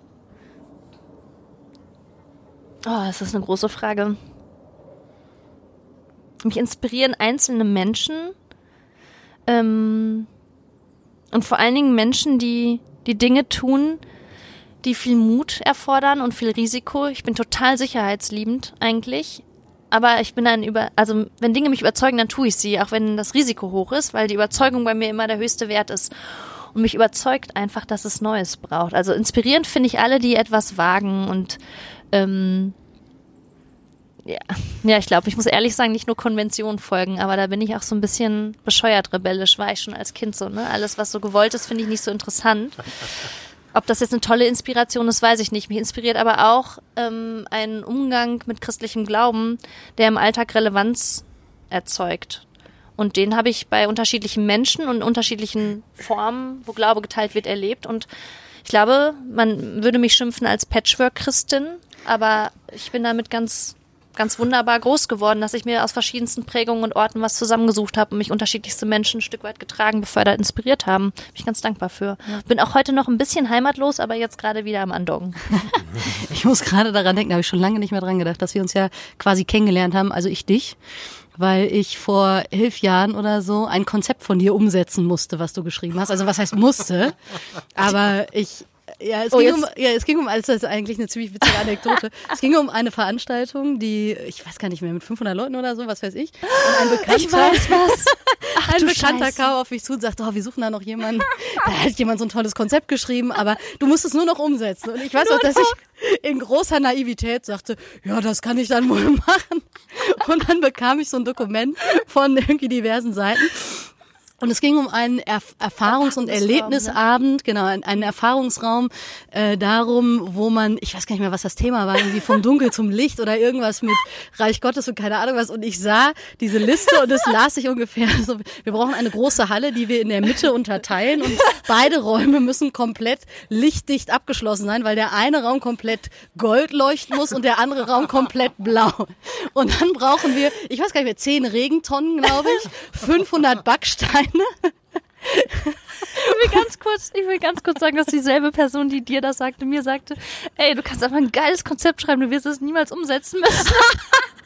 Oh, das ist eine große Frage. Mich inspirieren einzelne Menschen ähm, und vor allen Dingen Menschen, die die Dinge tun, die viel Mut erfordern und viel Risiko. Ich bin total sicherheitsliebend eigentlich. Aber ich bin dann über, also wenn Dinge mich überzeugen, dann tue ich sie, auch wenn das Risiko hoch ist, weil die Überzeugung bei mir immer der höchste Wert ist. Und mich überzeugt einfach, dass es Neues braucht. Also inspirierend finde ich alle, die etwas wagen und ähm, ja, ja, ich glaube, ich muss ehrlich sagen, nicht nur Konventionen folgen, aber da bin ich auch so ein bisschen bescheuert rebellisch, war ich schon als Kind so, ne? Alles, was so gewollt ist, finde ich nicht so interessant. Ob das jetzt eine tolle Inspiration ist, weiß ich nicht. Mich inspiriert aber auch ähm, ein Umgang mit christlichem Glauben, der im Alltag Relevanz erzeugt. Und den habe ich bei unterschiedlichen Menschen und unterschiedlichen Formen, wo Glaube geteilt wird, erlebt. Und ich glaube, man würde mich schimpfen als Patchwork-Christin, aber ich bin damit ganz ganz wunderbar groß geworden, dass ich mir aus verschiedensten Prägungen und Orten was zusammengesucht habe und mich unterschiedlichste Menschen ein Stück weit getragen, befördert, inspiriert haben. Bin ich ganz dankbar für. Bin auch heute noch ein bisschen heimatlos, aber jetzt gerade wieder am Andoggen. (laughs)
ich muss gerade daran denken, da habe ich schon lange nicht mehr dran gedacht, dass wir uns ja quasi kennengelernt haben, also ich dich weil ich vor elf Jahren oder so ein Konzept von dir umsetzen musste, was du geschrieben hast. Also was heißt musste? Aber ich ja, es, oh, ging um, ja, es ging um, alles, das ist eigentlich eine ziemlich witzige Anekdote. (laughs) es ging um eine Veranstaltung, die, ich weiß gar nicht mehr, mit 500 Leuten oder so, was weiß ich. Und ein Bekannter,
ich weiß was. (laughs)
Ach, ein Bekannter Scheiße. kam auf mich zu und sagte, oh, wir suchen da noch jemanden. Da hat jemand so ein tolles Konzept geschrieben, aber du musst es nur noch umsetzen. Und ich weiß auch, dass ich in großer Naivität sagte, ja, das kann ich dann wohl (laughs) machen. Und dann bekam ich so ein Dokument von irgendwie diversen Seiten und es ging um einen Erf Erfahrungs- und Erlebnisabend, genau, einen Erfahrungsraum äh, darum, wo man, ich weiß gar nicht mehr, was das Thema war, irgendwie vom Dunkel zum Licht oder irgendwas mit Reich Gottes und keine Ahnung was. Und ich sah diese Liste und es las sich ungefähr (laughs) so, wir brauchen eine große Halle, die wir in der Mitte unterteilen und (laughs) beide Räume müssen komplett lichtdicht abgeschlossen sein, weil der eine Raum komplett gold leuchten muss und der andere Raum komplett blau. Und dann brauchen wir, ich weiß gar nicht mehr, zehn Regentonnen, glaube ich, 500 Backsteine
ich will ganz kurz, ich will ganz kurz sagen, dass dieselbe Person, die dir das sagte, mir sagte, ey, du kannst einfach ein geiles Konzept schreiben, du wirst es niemals umsetzen müssen. (laughs)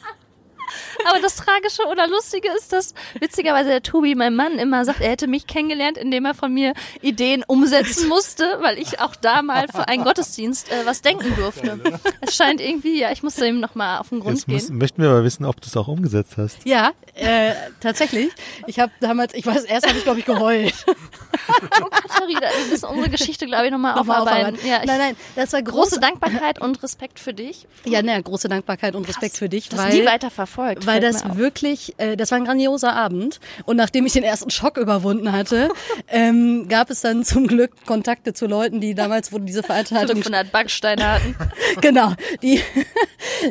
Aber das Tragische oder Lustige ist, dass witzigerweise der Tobi, mein Mann, immer sagt, er hätte mich kennengelernt, indem er von mir Ideen umsetzen musste, weil ich auch da mal für einen Gottesdienst äh, was denken durfte. Es scheint irgendwie, ja, ich musste ihm nochmal auf den Grund
Jetzt muss, gehen. möchten wir aber wissen, ob du es auch umgesetzt hast.
Ja, äh, tatsächlich. Ich habe damals, ich weiß, erst habe ich, glaube ich, geheult. (laughs)
oh Katharina, wir müssen unsere Geschichte, glaube ich, nochmal noch aufarbeiten. aufarbeiten.
Ja, nein, nein, das war
große, große Dankbarkeit und Respekt für dich.
Ja, ne, große Dankbarkeit und Respekt Krass, für dich.
Weil, nie weiter verfolgt
weil das wirklich, äh, das war ein grandioser Abend. Und nachdem ich den ersten Schock überwunden hatte, (laughs) ähm, gab es dann zum Glück Kontakte zu Leuten, die damals, wo diese Veranstaltung (laughs)
500 Backsteine hatten.
genau, die,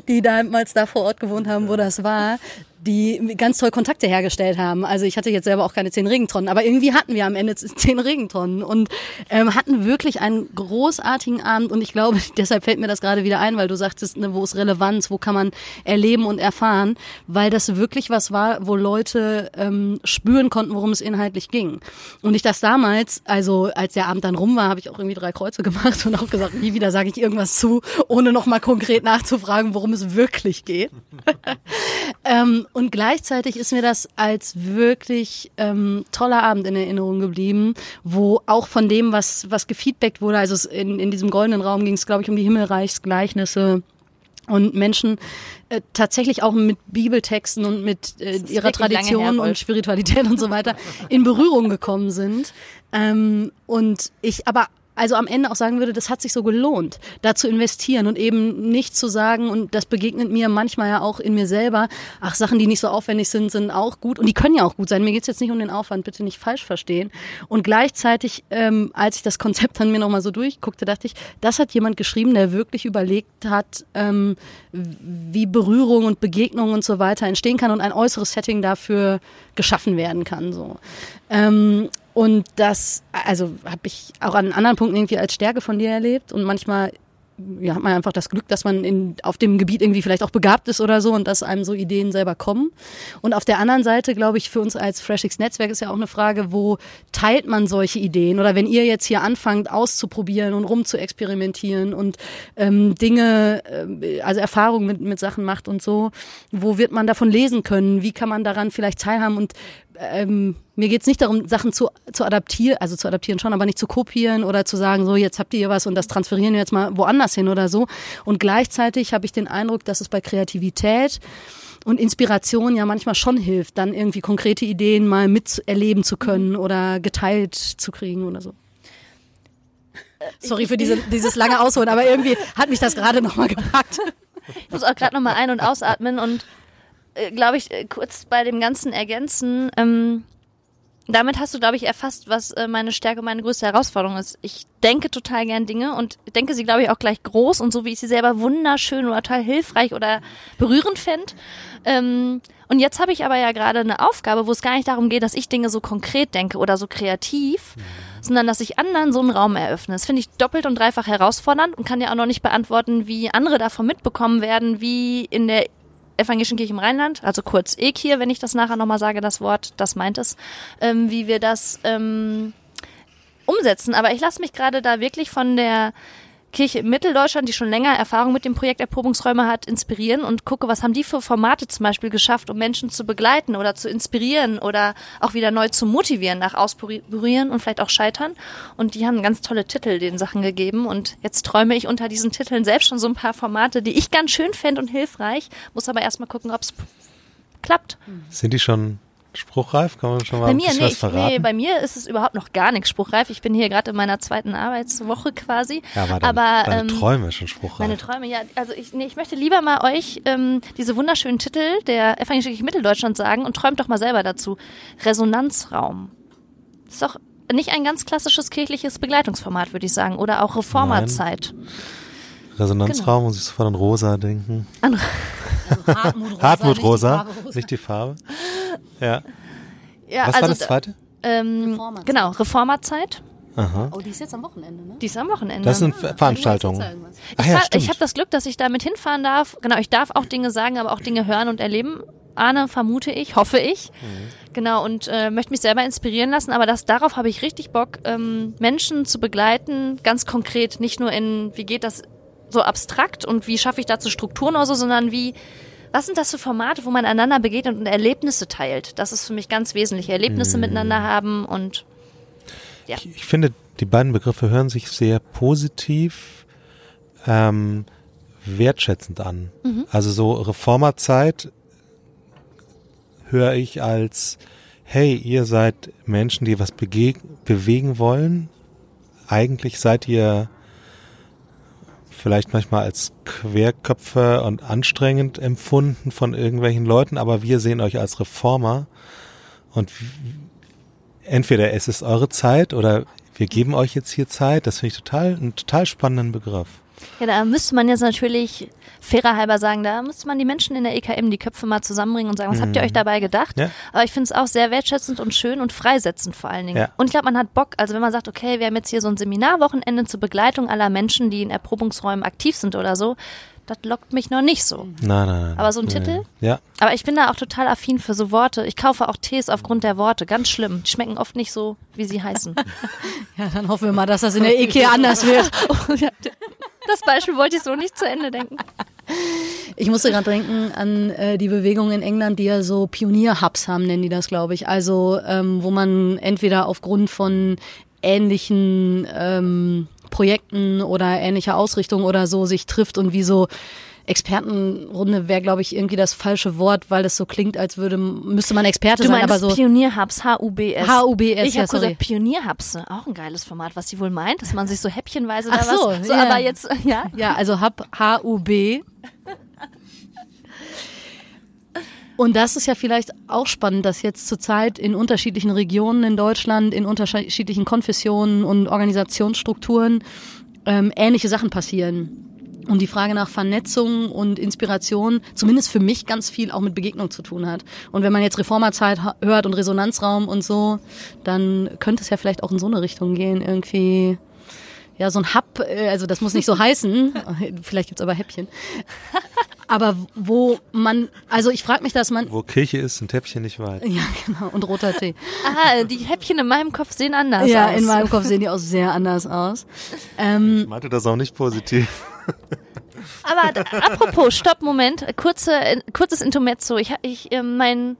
die damals da vor Ort gewohnt haben, wo das war, die ganz toll Kontakte hergestellt haben. Also ich hatte jetzt selber auch keine zehn Regentonnen, aber irgendwie hatten wir am Ende (laughs) zehn Regentonnen und ähm, hatten wirklich einen großartigen Abend und ich glaube, (laughs) deshalb fällt mir das gerade wieder ein, weil du sagtest, ne, wo ist Relevanz, wo kann man erleben und erfahren, weil das wirklich was war, wo Leute ähm, spüren konnten, worum es inhaltlich ging. Und ich das damals, also als der Abend dann rum war, habe ich auch irgendwie drei Kreuze (laughs) gemacht und auch gesagt, nie wieder sage ich irgendwas zu, ohne nochmal konkret nachzufragen, worum es wirklich geht. ähm, und gleichzeitig ist mir das als wirklich ähm, toller Abend in Erinnerung geblieben, wo auch von dem, was, was gefeedbackt wurde, also in, in diesem goldenen Raum ging es, glaube ich, um die Himmelreichsgleichnisse und Menschen äh, tatsächlich auch mit Bibeltexten und mit äh, ihrer Tradition und Spiritualität und so weiter (laughs) in Berührung gekommen sind. Ähm, und ich aber also am Ende auch sagen würde, das hat sich so gelohnt, da zu investieren und eben nicht zu sagen, und das begegnet mir manchmal ja auch in mir selber, ach, Sachen, die nicht so aufwendig sind, sind auch gut und die können ja auch gut sein. Mir geht's jetzt nicht um den Aufwand, bitte nicht falsch verstehen. Und gleichzeitig, ähm, als ich das Konzept dann mir nochmal so durchguckte, dachte ich, das hat jemand geschrieben, der wirklich überlegt hat, ähm, wie Berührung und Begegnung und so weiter entstehen kann und ein äußeres Setting dafür geschaffen werden kann. So. Ähm, und das, also habe ich auch an anderen Punkten irgendwie als Stärke von dir erlebt und manchmal ja, hat man einfach das Glück, dass man in, auf dem Gebiet irgendwie vielleicht auch begabt ist oder so und dass einem so Ideen selber kommen. Und auf der anderen Seite, glaube ich, für uns als FreshX Netzwerk ist ja auch eine Frage, wo teilt man solche Ideen? Oder wenn ihr jetzt hier anfangt auszuprobieren und rum zu experimentieren und ähm, Dinge, äh, also Erfahrungen mit, mit Sachen macht und so, wo wird man davon lesen können? Wie kann man daran vielleicht teilhaben? Und ähm, mir geht's nicht darum, Sachen zu, zu adaptieren, also zu adaptieren schon, aber nicht zu kopieren oder zu sagen, so jetzt habt ihr hier was und das transferieren wir jetzt mal woanders hin oder so. Und gleichzeitig habe ich den Eindruck, dass es bei Kreativität und Inspiration ja manchmal schon hilft, dann irgendwie konkrete Ideen mal miterleben zu können oder geteilt zu kriegen oder so. Sorry für diese, (laughs) dieses lange Ausholen, aber irgendwie hat mich das gerade nochmal gepackt.
Ich muss auch gerade nochmal ein- und ausatmen und äh, glaube ich, äh, kurz bei dem ganzen Ergänzen, ähm, damit hast du, glaube ich, erfasst, was äh, meine Stärke, meine größte Herausforderung ist. Ich denke total gern Dinge und denke sie, glaube ich, auch gleich groß und so, wie ich sie selber wunderschön oder total hilfreich oder berührend fände. Ähm, und jetzt habe ich aber ja gerade eine Aufgabe, wo es gar nicht darum geht, dass ich Dinge so konkret denke oder so kreativ, sondern dass ich anderen so einen Raum eröffne. Das finde ich doppelt und dreifach herausfordernd und kann ja auch noch nicht beantworten, wie andere davon mitbekommen werden, wie in der Evangelischen Kirche im Rheinland, also kurz EKIR, wenn ich das nachher nochmal sage, das Wort, das meint es, ähm, wie wir das ähm, umsetzen. Aber ich lasse mich gerade da wirklich von der Kirche in Mitteldeutschland, die schon länger Erfahrung mit dem Projekt Erprobungsräume hat, inspirieren und gucke, was haben die für Formate zum Beispiel geschafft, um Menschen zu begleiten oder zu inspirieren oder auch wieder neu zu motivieren nach Ausprobieren und vielleicht auch Scheitern. Und die haben ganz tolle Titel den Sachen gegeben und jetzt träume ich unter diesen Titeln selbst schon so ein paar Formate, die ich ganz schön fände und hilfreich, muss aber erstmal gucken, ob es klappt.
Sind die schon spruchreif? Kann man schon mal
Bei mir nicht.
verraten?
Nee, bei mir ist es überhaupt noch gar nichts spruchreif. Ich bin hier gerade in meiner zweiten Arbeitswoche quasi.
ja, aber, dann,
aber
deine
ähm,
Träume schon spruchreif.
meine Träume, ja. Also ich, nee, ich möchte lieber mal euch ähm, diese wunderschönen Titel der Evangelische Kirche Mitteldeutschland sagen und träumt doch mal selber dazu. Resonanzraum. Ist doch nicht ein ganz klassisches kirchliches Begleitungsformat, würde ich sagen. Oder auch Reformerzeit.
Resonanzraum,
genau.
muss ich sofort an Rosa denken.
An (laughs)
Hartmut Rosa.
Hartmut
nicht die
Rosa,
Farbe Rosa.
nicht die Farbe. (laughs) Ja.
ja,
Was
also
war das zweite?
Ähm,
Reformerzeit.
genau, Reformerzeit.
Aha.
Oh, die ist jetzt am Wochenende, ne?
Die ist am Wochenende.
Das sind Ver- Veranstaltungen. Ach
Ich,
ja,
ich habe das Glück, dass ich damit hinfahren darf. Genau, ich darf auch Dinge sagen, aber auch Dinge hören und erleben. Ahne, vermute ich, hoffe ich. Genau, und äh, möchte mich selber inspirieren lassen, aber das, darauf habe ich richtig Bock, ähm, Menschen zu begleiten, ganz konkret, nicht nur in, wie geht das so abstrakt und wie schaffe ich dazu Strukturen oder so, sondern wie, was sind das für Formate, wo man einander begegnet und Erlebnisse teilt? Das ist für mich ganz wesentlich. Erlebnisse miteinander haben und ja.
Ich, ich finde, die beiden Begriffe hören sich sehr positiv, ähm, wertschätzend an.
Mhm.
Also so Reformerzeit höre ich als, hey, ihr seid Menschen, die was bewegen wollen. Eigentlich seid ihr vielleicht manchmal als Querköpfe und anstrengend empfunden von irgendwelchen Leuten, aber wir sehen euch als Reformer und entweder es ist eure Zeit oder wir geben euch jetzt hier Zeit. Das finde ich total, einen total spannenden Begriff.
Ja, da müsste man jetzt natürlich fairer halber sagen, da müsste man die Menschen in der EKM die Köpfe mal zusammenbringen und sagen, was habt ihr euch dabei gedacht?
Mhm. Ja.
Aber ich finde es auch sehr wertschätzend und schön und freisetzend vor allen Dingen.
Ja.
Und ich glaube, man hat Bock, also wenn man sagt, okay, wir haben jetzt hier so ein Seminarwochenende zur Begleitung aller Menschen, die in Erprobungsräumen aktiv sind oder so, das lockt mich noch nicht so.
Nein, nein, nein.
Aber so ein
nee.
Titel?
Ja.
Aber ich bin da auch total affin für so Worte. Ich kaufe auch Tees aufgrund der Worte. Ganz schlimm. Die schmecken oft nicht so, wie sie heißen. (laughs)
Ja, dann hoffen wir mal, dass das in der IKEA anders wird. (laughs)
Das Beispiel wollte ich so nicht zu Ende denken.
Ich musste gerade denken an äh, die Bewegung in England, die ja so Pionier-Hubs haben, nennen die das, glaube ich. Also ähm, wo man entweder aufgrund von ähnlichen ähm, Projekten oder ähnlicher Ausrichtung oder so sich trifft und wie so Expertenrunde wäre, glaube ich, irgendwie das falsche Wort, weil es so klingt, als würde müsste man Experte
Du
sein, aber so
Pionierhubs, H-U-B-S.
H-U-B-S,
Ich
ja,
habe gesagt Pionierhubs, auch ein geiles Format, was sie wohl meint, dass man sich so häppchenweise
Ach
da
so,
was, so aber jetzt, (laughs) ja.
Ja, also Hub H-U-B. Und das ist ja vielleicht auch spannend, dass jetzt zurzeit in unterschiedlichen Regionen in Deutschland, in unterschiedlichen Konfessionen und Organisationsstrukturen ähm, ähnliche Sachen passieren. Und die Frage nach Vernetzung und Inspiration, zumindest für mich ganz viel auch mit Begegnung zu tun hat. Und wenn man jetzt Reformerzeit hört und Resonanzraum und so, dann könnte es ja vielleicht auch in so eine Richtung gehen, irgendwie ja, so ein Hub, äh, also das muss nicht so (laughs) heißen, vielleicht gibt's aber Häppchen. Aber wo man, also ich frage mich, dass man.
Wo Kirche ist, ein Häppchen nicht weit.
Ja, genau, und roter Tee.
Ah, die Häppchen in meinem Kopf sehen anders
ja,
aus.
in meinem Kopf sehen die auch sehr anders aus. Ähm,
Ich meinte das auch nicht positiv.
Aber apropos, stopp, Moment, kurze, kurzes Intermezzo. Ich, ich, äh, mein,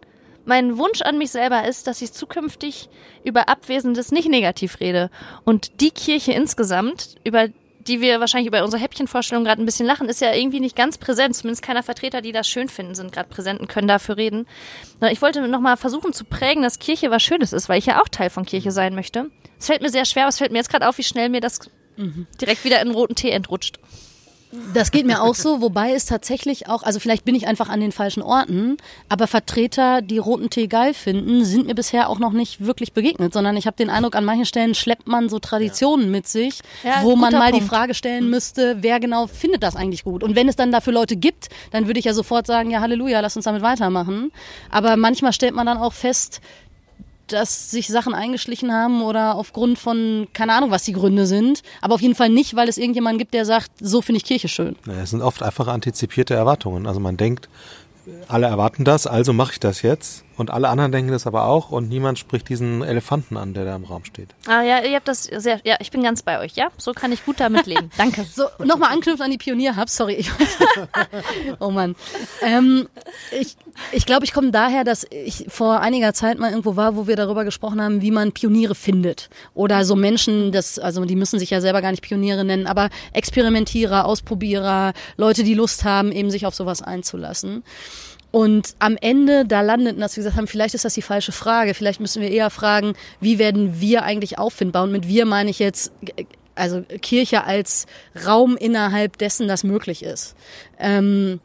mein Wunsch an mich selber ist, dass ich zukünftig über Abwesendes nicht negativ rede. Und die Kirche insgesamt, über die wir wahrscheinlich über unsere Häppchenvorstellung gerade ein bisschen lachen, ist ja irgendwie nicht ganz präsent. Zumindest keiner Vertreter, die das schön finden, sind gerade präsent und können dafür reden. Ich wollte nochmal versuchen zu prägen, dass Kirche was Schönes ist, weil ich ja auch Teil von Kirche sein möchte. Es fällt mir sehr schwer, aber es fällt mir jetzt gerade auf, wie schnell mir das direkt wieder in den roten Tee entrutscht.
Das geht mir auch so, wobei es tatsächlich auch, also vielleicht bin ich einfach an den falschen Orten, aber Vertreter, die roten Tee geil finden, sind mir bisher auch noch nicht wirklich begegnet, sondern ich habe den Eindruck, an manchen Stellen schleppt man so Traditionen mit sich,
Ja,
wo man mal die
Punkt.
Frage stellen müsste, wer genau findet das eigentlich gut? Und wenn es dann dafür Leute gibt, dann würde ich ja sofort sagen, ja Halleluja, lass uns damit weitermachen. Aber manchmal stellt man dann auch fest, dass sich Sachen eingeschlichen haben oder aufgrund von, keine Ahnung, was die Gründe sind. Aber auf jeden Fall nicht, weil es irgendjemanden gibt, der sagt, so finde ich Kirche schön.
Ja, Es sind oft einfach antizipierte Erwartungen. Also man denkt, alle erwarten das, also mache ich das jetzt. Und alle anderen denken das aber auch und niemand spricht diesen Elefanten an, der da im Raum steht.
Ah ja, ihr habt das sehr, ja, ich bin ganz bei euch, ja? So kann ich gut damit leben. (laughs) Danke.
So, nochmal anknüpft an die Pionierhubs, sorry. Ich, oh Mann. Ähm, ich ich glaube, ich komme daher, dass ich vor einiger Zeit mal irgendwo war, wo wir darüber gesprochen haben, wie man Pioniere findet. Oder so Menschen, das, also die müssen sich ja selber gar nicht Pioniere nennen, aber Experimentierer, Ausprobierer, Leute, die Lust haben, eben sich auf sowas einzulassen. Und am Ende da landeten, dass wir gesagt haben, vielleicht ist das die falsche Frage. Vielleicht müssen wir eher fragen, wie werden wir eigentlich auffindbar? Und mit wir meine ich jetzt, also Kirche als Raum innerhalb dessen, das möglich ist. Ähm,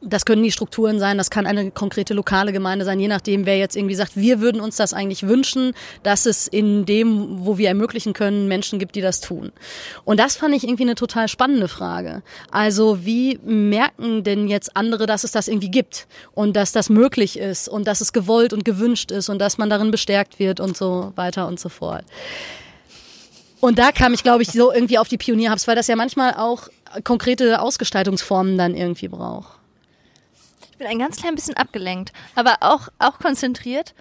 das können die Strukturen sein, das kann eine konkrete lokale Gemeinde sein, je nachdem, wer jetzt irgendwie sagt, wir würden uns das eigentlich wünschen, dass es in dem, wo wir ermöglichen können, Menschen gibt, die das tun. Und das fand ich irgendwie eine total spannende Frage. Also wie merken denn jetzt andere, dass es das irgendwie gibt und dass das möglich ist und dass es gewollt und gewünscht ist und dass man darin bestärkt wird und so weiter und so fort. Und da kam ich, glaube ich, so irgendwie auf die Pionierhubs, weil das ja manchmal auch konkrete Ausgestaltungsformen dann irgendwie braucht.
Ich bin ein ganz klein bisschen abgelenkt, aber auch, auch konzentriert.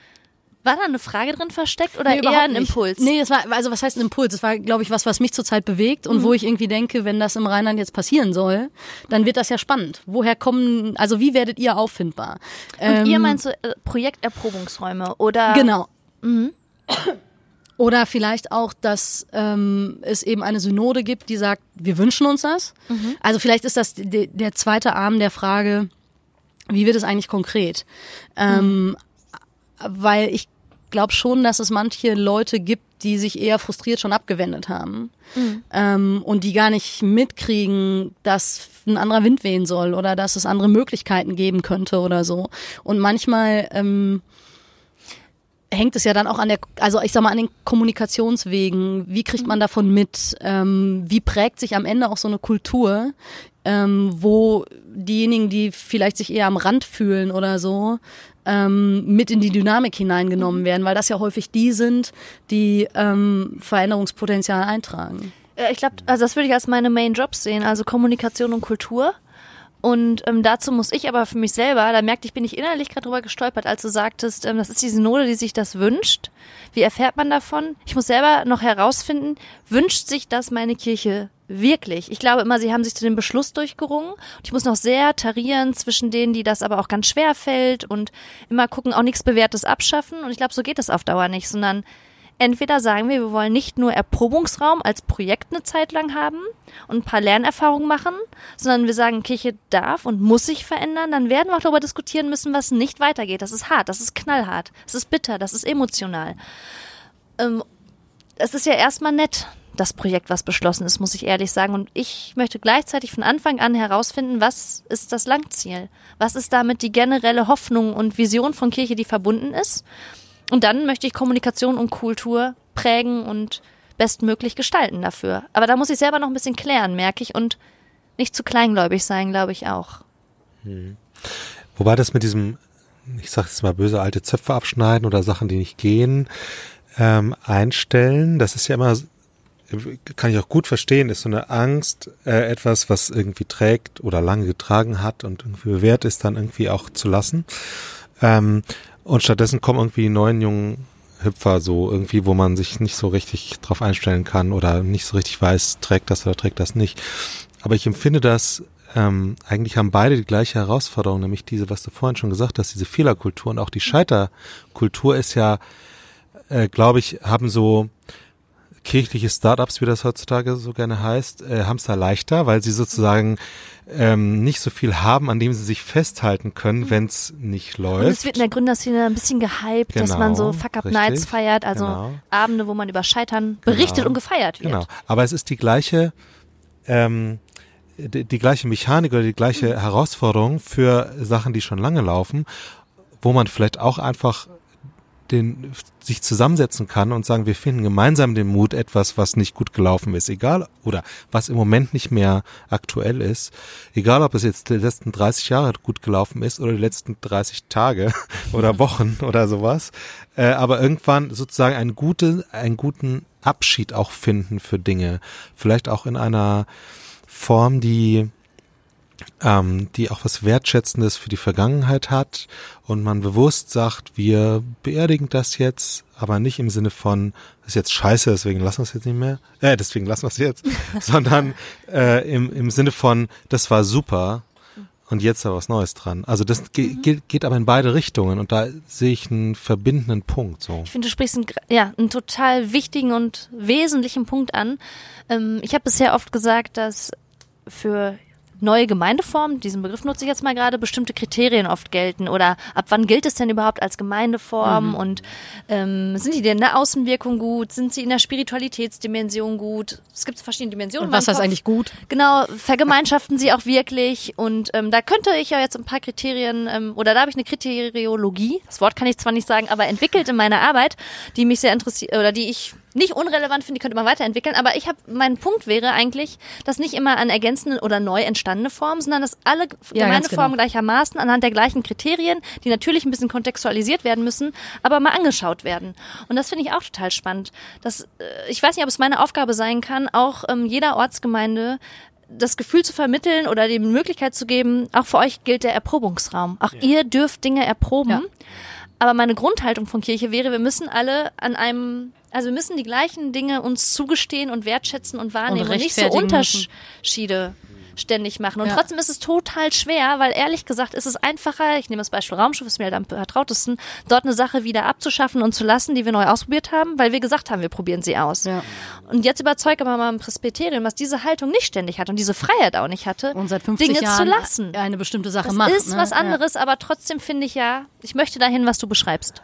War da eine Frage drin versteckt oder
Nee,
eher ein
nicht.
Impuls?
Nee, es war, also was heißt ein Impuls? Es war, glaube ich, was, was mich zurzeit bewegt und wo ich irgendwie denke, wenn das im Rheinland jetzt passieren soll, dann wird das ja spannend. Woher kommen, also wie werdet ihr auffindbar?
Und ihr
Ähm,
meinst so äh, Projekterprobungsräume oder?
Genau. Oder vielleicht auch, dass ähm, es eben eine Synode gibt, die sagt, wir wünschen uns das. Also vielleicht ist das de, der zweite Arm der Frage, wie wird es eigentlich konkret? Ähm, weil ich glaube schon, dass es manche Leute gibt, die sich eher frustriert schon abgewendet haben ähm, und die gar nicht mitkriegen, dass ein anderer Wind wehen soll oder dass es andere Möglichkeiten geben könnte oder so. Und manchmal ähm, hängt es ja dann auch an der, also ich sag mal, an den Kommunikationswegen. Wie kriegt man davon mit? Ähm, wie prägt sich am Ende auch so eine Kultur, ähm, wo diejenigen, die vielleicht sich eher am Rand fühlen oder so, ähm, mit in die Dynamik hineingenommen werden, weil das ja häufig die sind, die ähm, Veränderungspotenzial eintragen.
Äh, Ich glaube, also das würde ich als meine Main Jobs sehen, also Kommunikation und Kultur. Und ähm, dazu muss ich aber für mich selber, da merkte ich, bin ich innerlich gerade drüber gestolpert, als du sagtest, ähm, das ist die Synode, die sich das wünscht. Wie erfährt man davon? Ich muss selber noch herausfinden, wünscht sich das meine Kirche wirklich? Ich glaube immer, sie haben sich zu dem Beschluss durchgerungen. Und ich muss noch sehr tarieren zwischen denen, die das aber auch ganz schwer fällt und immer gucken, auch nichts Bewährtes abschaffen. Und ich glaube, so geht es auf Dauer nicht, sondern entweder sagen wir, wir wollen nicht nur Erprobungsraum als Projekt eine Zeit lang haben und ein paar Lernerfahrungen machen, sondern wir sagen, Kirche darf und muss sich verändern, dann werden wir auch darüber diskutieren müssen, was nicht weitergeht. Das ist hart, das ist knallhart, das ist bitter, das ist emotional. Ähm, es ist ja erstmal nett, das Projekt, was beschlossen ist, muss ich ehrlich sagen. Und ich möchte gleichzeitig von Anfang an herausfinden, was ist das Langziel? Was ist damit die generelle Hoffnung und Vision von Kirche, die verbunden ist? Und dann möchte ich Kommunikation und Kultur prägen und bestmöglich gestalten dafür. Aber da muss ich selber noch ein bisschen klären, merke ich, und nicht zu kleingläubig sein, glaube ich auch.
Wobei das mit diesem, ich sag jetzt mal böse alte Zöpfe abschneiden oder Sachen, die nicht gehen, ähm, einstellen, das ist ja immer kann ich auch gut verstehen, ist so eine Angst, äh, etwas, was irgendwie trägt oder lange getragen hat und irgendwie bewährt ist, dann irgendwie auch zu lassen. Ähm, und stattdessen kommen irgendwie die neuen jungen Hüpfer so irgendwie, wo man sich nicht so richtig drauf einstellen kann oder nicht so richtig weiß, trägt das oder trägt das nicht. Aber ich empfinde das, ähm, eigentlich haben beide die gleiche Herausforderung, nämlich diese, was du vorhin schon gesagt hast, diese Fehlerkultur und auch die Scheiterkultur ist ja, äh, glaube ich, haben so kirchliche Startups, wie das heutzutage so gerne heißt, äh, haben es da leichter, weil sie sozusagen ähm, nicht so viel haben, an dem sie sich festhalten können,
Mhm.
wenn es nicht läuft.
Und es wird in der Gründerszene ein bisschen gehypt, dass man so
Genau,
Fuck-Up-Nights feiert, also
genau.
Abende, wo man über Scheitern berichtet und gefeiert wird.
Genau. Aber es ist die gleiche, ähm, die, die gleiche Mechanik oder die gleiche
Mhm.
Herausforderung für Sachen, die schon lange laufen, wo man vielleicht auch einfach den, sich zusammensetzen kann und sagen, wir finden gemeinsam den Mut, etwas, was nicht gut gelaufen ist, egal, oder was im Moment nicht mehr aktuell ist, egal ob es jetzt die letzten 30 Jahre gut gelaufen ist oder die letzten 30 Tage (laughs) oder Wochen oder sowas, äh, aber irgendwann sozusagen einen gute, einen guten Abschied auch finden für Dinge, vielleicht auch in einer Form, die ähm, die auch was Wertschätzendes für die Vergangenheit hat und man bewusst sagt, wir beerdigen das jetzt, aber nicht im Sinne von, das ist jetzt scheiße, deswegen lassen wir es jetzt nicht mehr, äh, deswegen lassen wir es jetzt, (laughs) sondern äh, im, im Sinne von, das war super und jetzt da was Neues dran. Also das ge geht, geht aber in beide Richtungen und da sehe ich einen verbindenden Punkt. So.
Ich finde, du sprichst einen, ja, einen total wichtigen und wesentlichen Punkt an. Ähm, ich habe bisher oft gesagt, dass für neue Gemeindeformen, diesen Begriff nutze ich jetzt mal gerade, bestimmte Kriterien oft gelten oder ab wann gilt es denn überhaupt als Gemeindeform und ähm, sind die denn in der Außenwirkung gut, sind sie in der Spiritualitätsdimension gut? Es gibt verschiedene Dimensionen.
Und was heißt eigentlich gut?
Genau, vergemeinschaften sie auch wirklich und ähm, da könnte ich ja jetzt ein paar Kriterien ähm, oder da habe ich eine Kriteriologie, das Wort kann ich zwar nicht sagen, aber entwickelt in meiner Arbeit, die mich sehr interessiert oder die ich nicht unrelevant finde, die könnte man weiterentwickeln, aber ich habe mein Punkt wäre eigentlich, dass nicht immer an ergänzende oder neu entstandene Formen, sondern dass alle
Ja,
Gemeindeformen
genau.
gleichermaßen anhand der gleichen Kriterien, die natürlich ein bisschen kontextualisiert werden müssen, aber mal angeschaut werden. Und das finde ich auch total spannend. Das, äh, ich weiß nicht, ob es meine Aufgabe sein kann, auch ähm, jeder Ortsgemeinde das Gefühl zu vermitteln oder die Möglichkeit zu geben, auch für euch gilt der Erprobungsraum. Auch ihr dürft Dinge erproben.
Ja.
Aber meine Grundhaltung von Kirche wäre, wir müssen alle an einem, also wir müssen die gleichen Dinge uns zugestehen und wertschätzen und wahrnehmen und, nicht so
rechtfertigen müssen.
Ständig machen. Und
Ja.
trotzdem ist es total schwer, weil ehrlich gesagt ist es einfacher, ich nehme das Beispiel Raumschiff, ist mir halt am vertrautesten, dort eine Sache wieder abzuschaffen und zu lassen, die wir neu ausprobiert haben, weil wir gesagt haben, wir probieren sie aus.
Ja.
Und jetzt überzeugt aber mal ein Presbyterium, dass diese Haltung nicht ständig hat und diese Freiheit auch nicht hatte,
Und seit 50
Dinge
Jahren
zu lassen.
eine bestimmte Sache
Das
macht.
ist
ne?
was
Ja.
anderes, aber trotzdem finde ich ja, ich möchte dahin, was du beschreibst.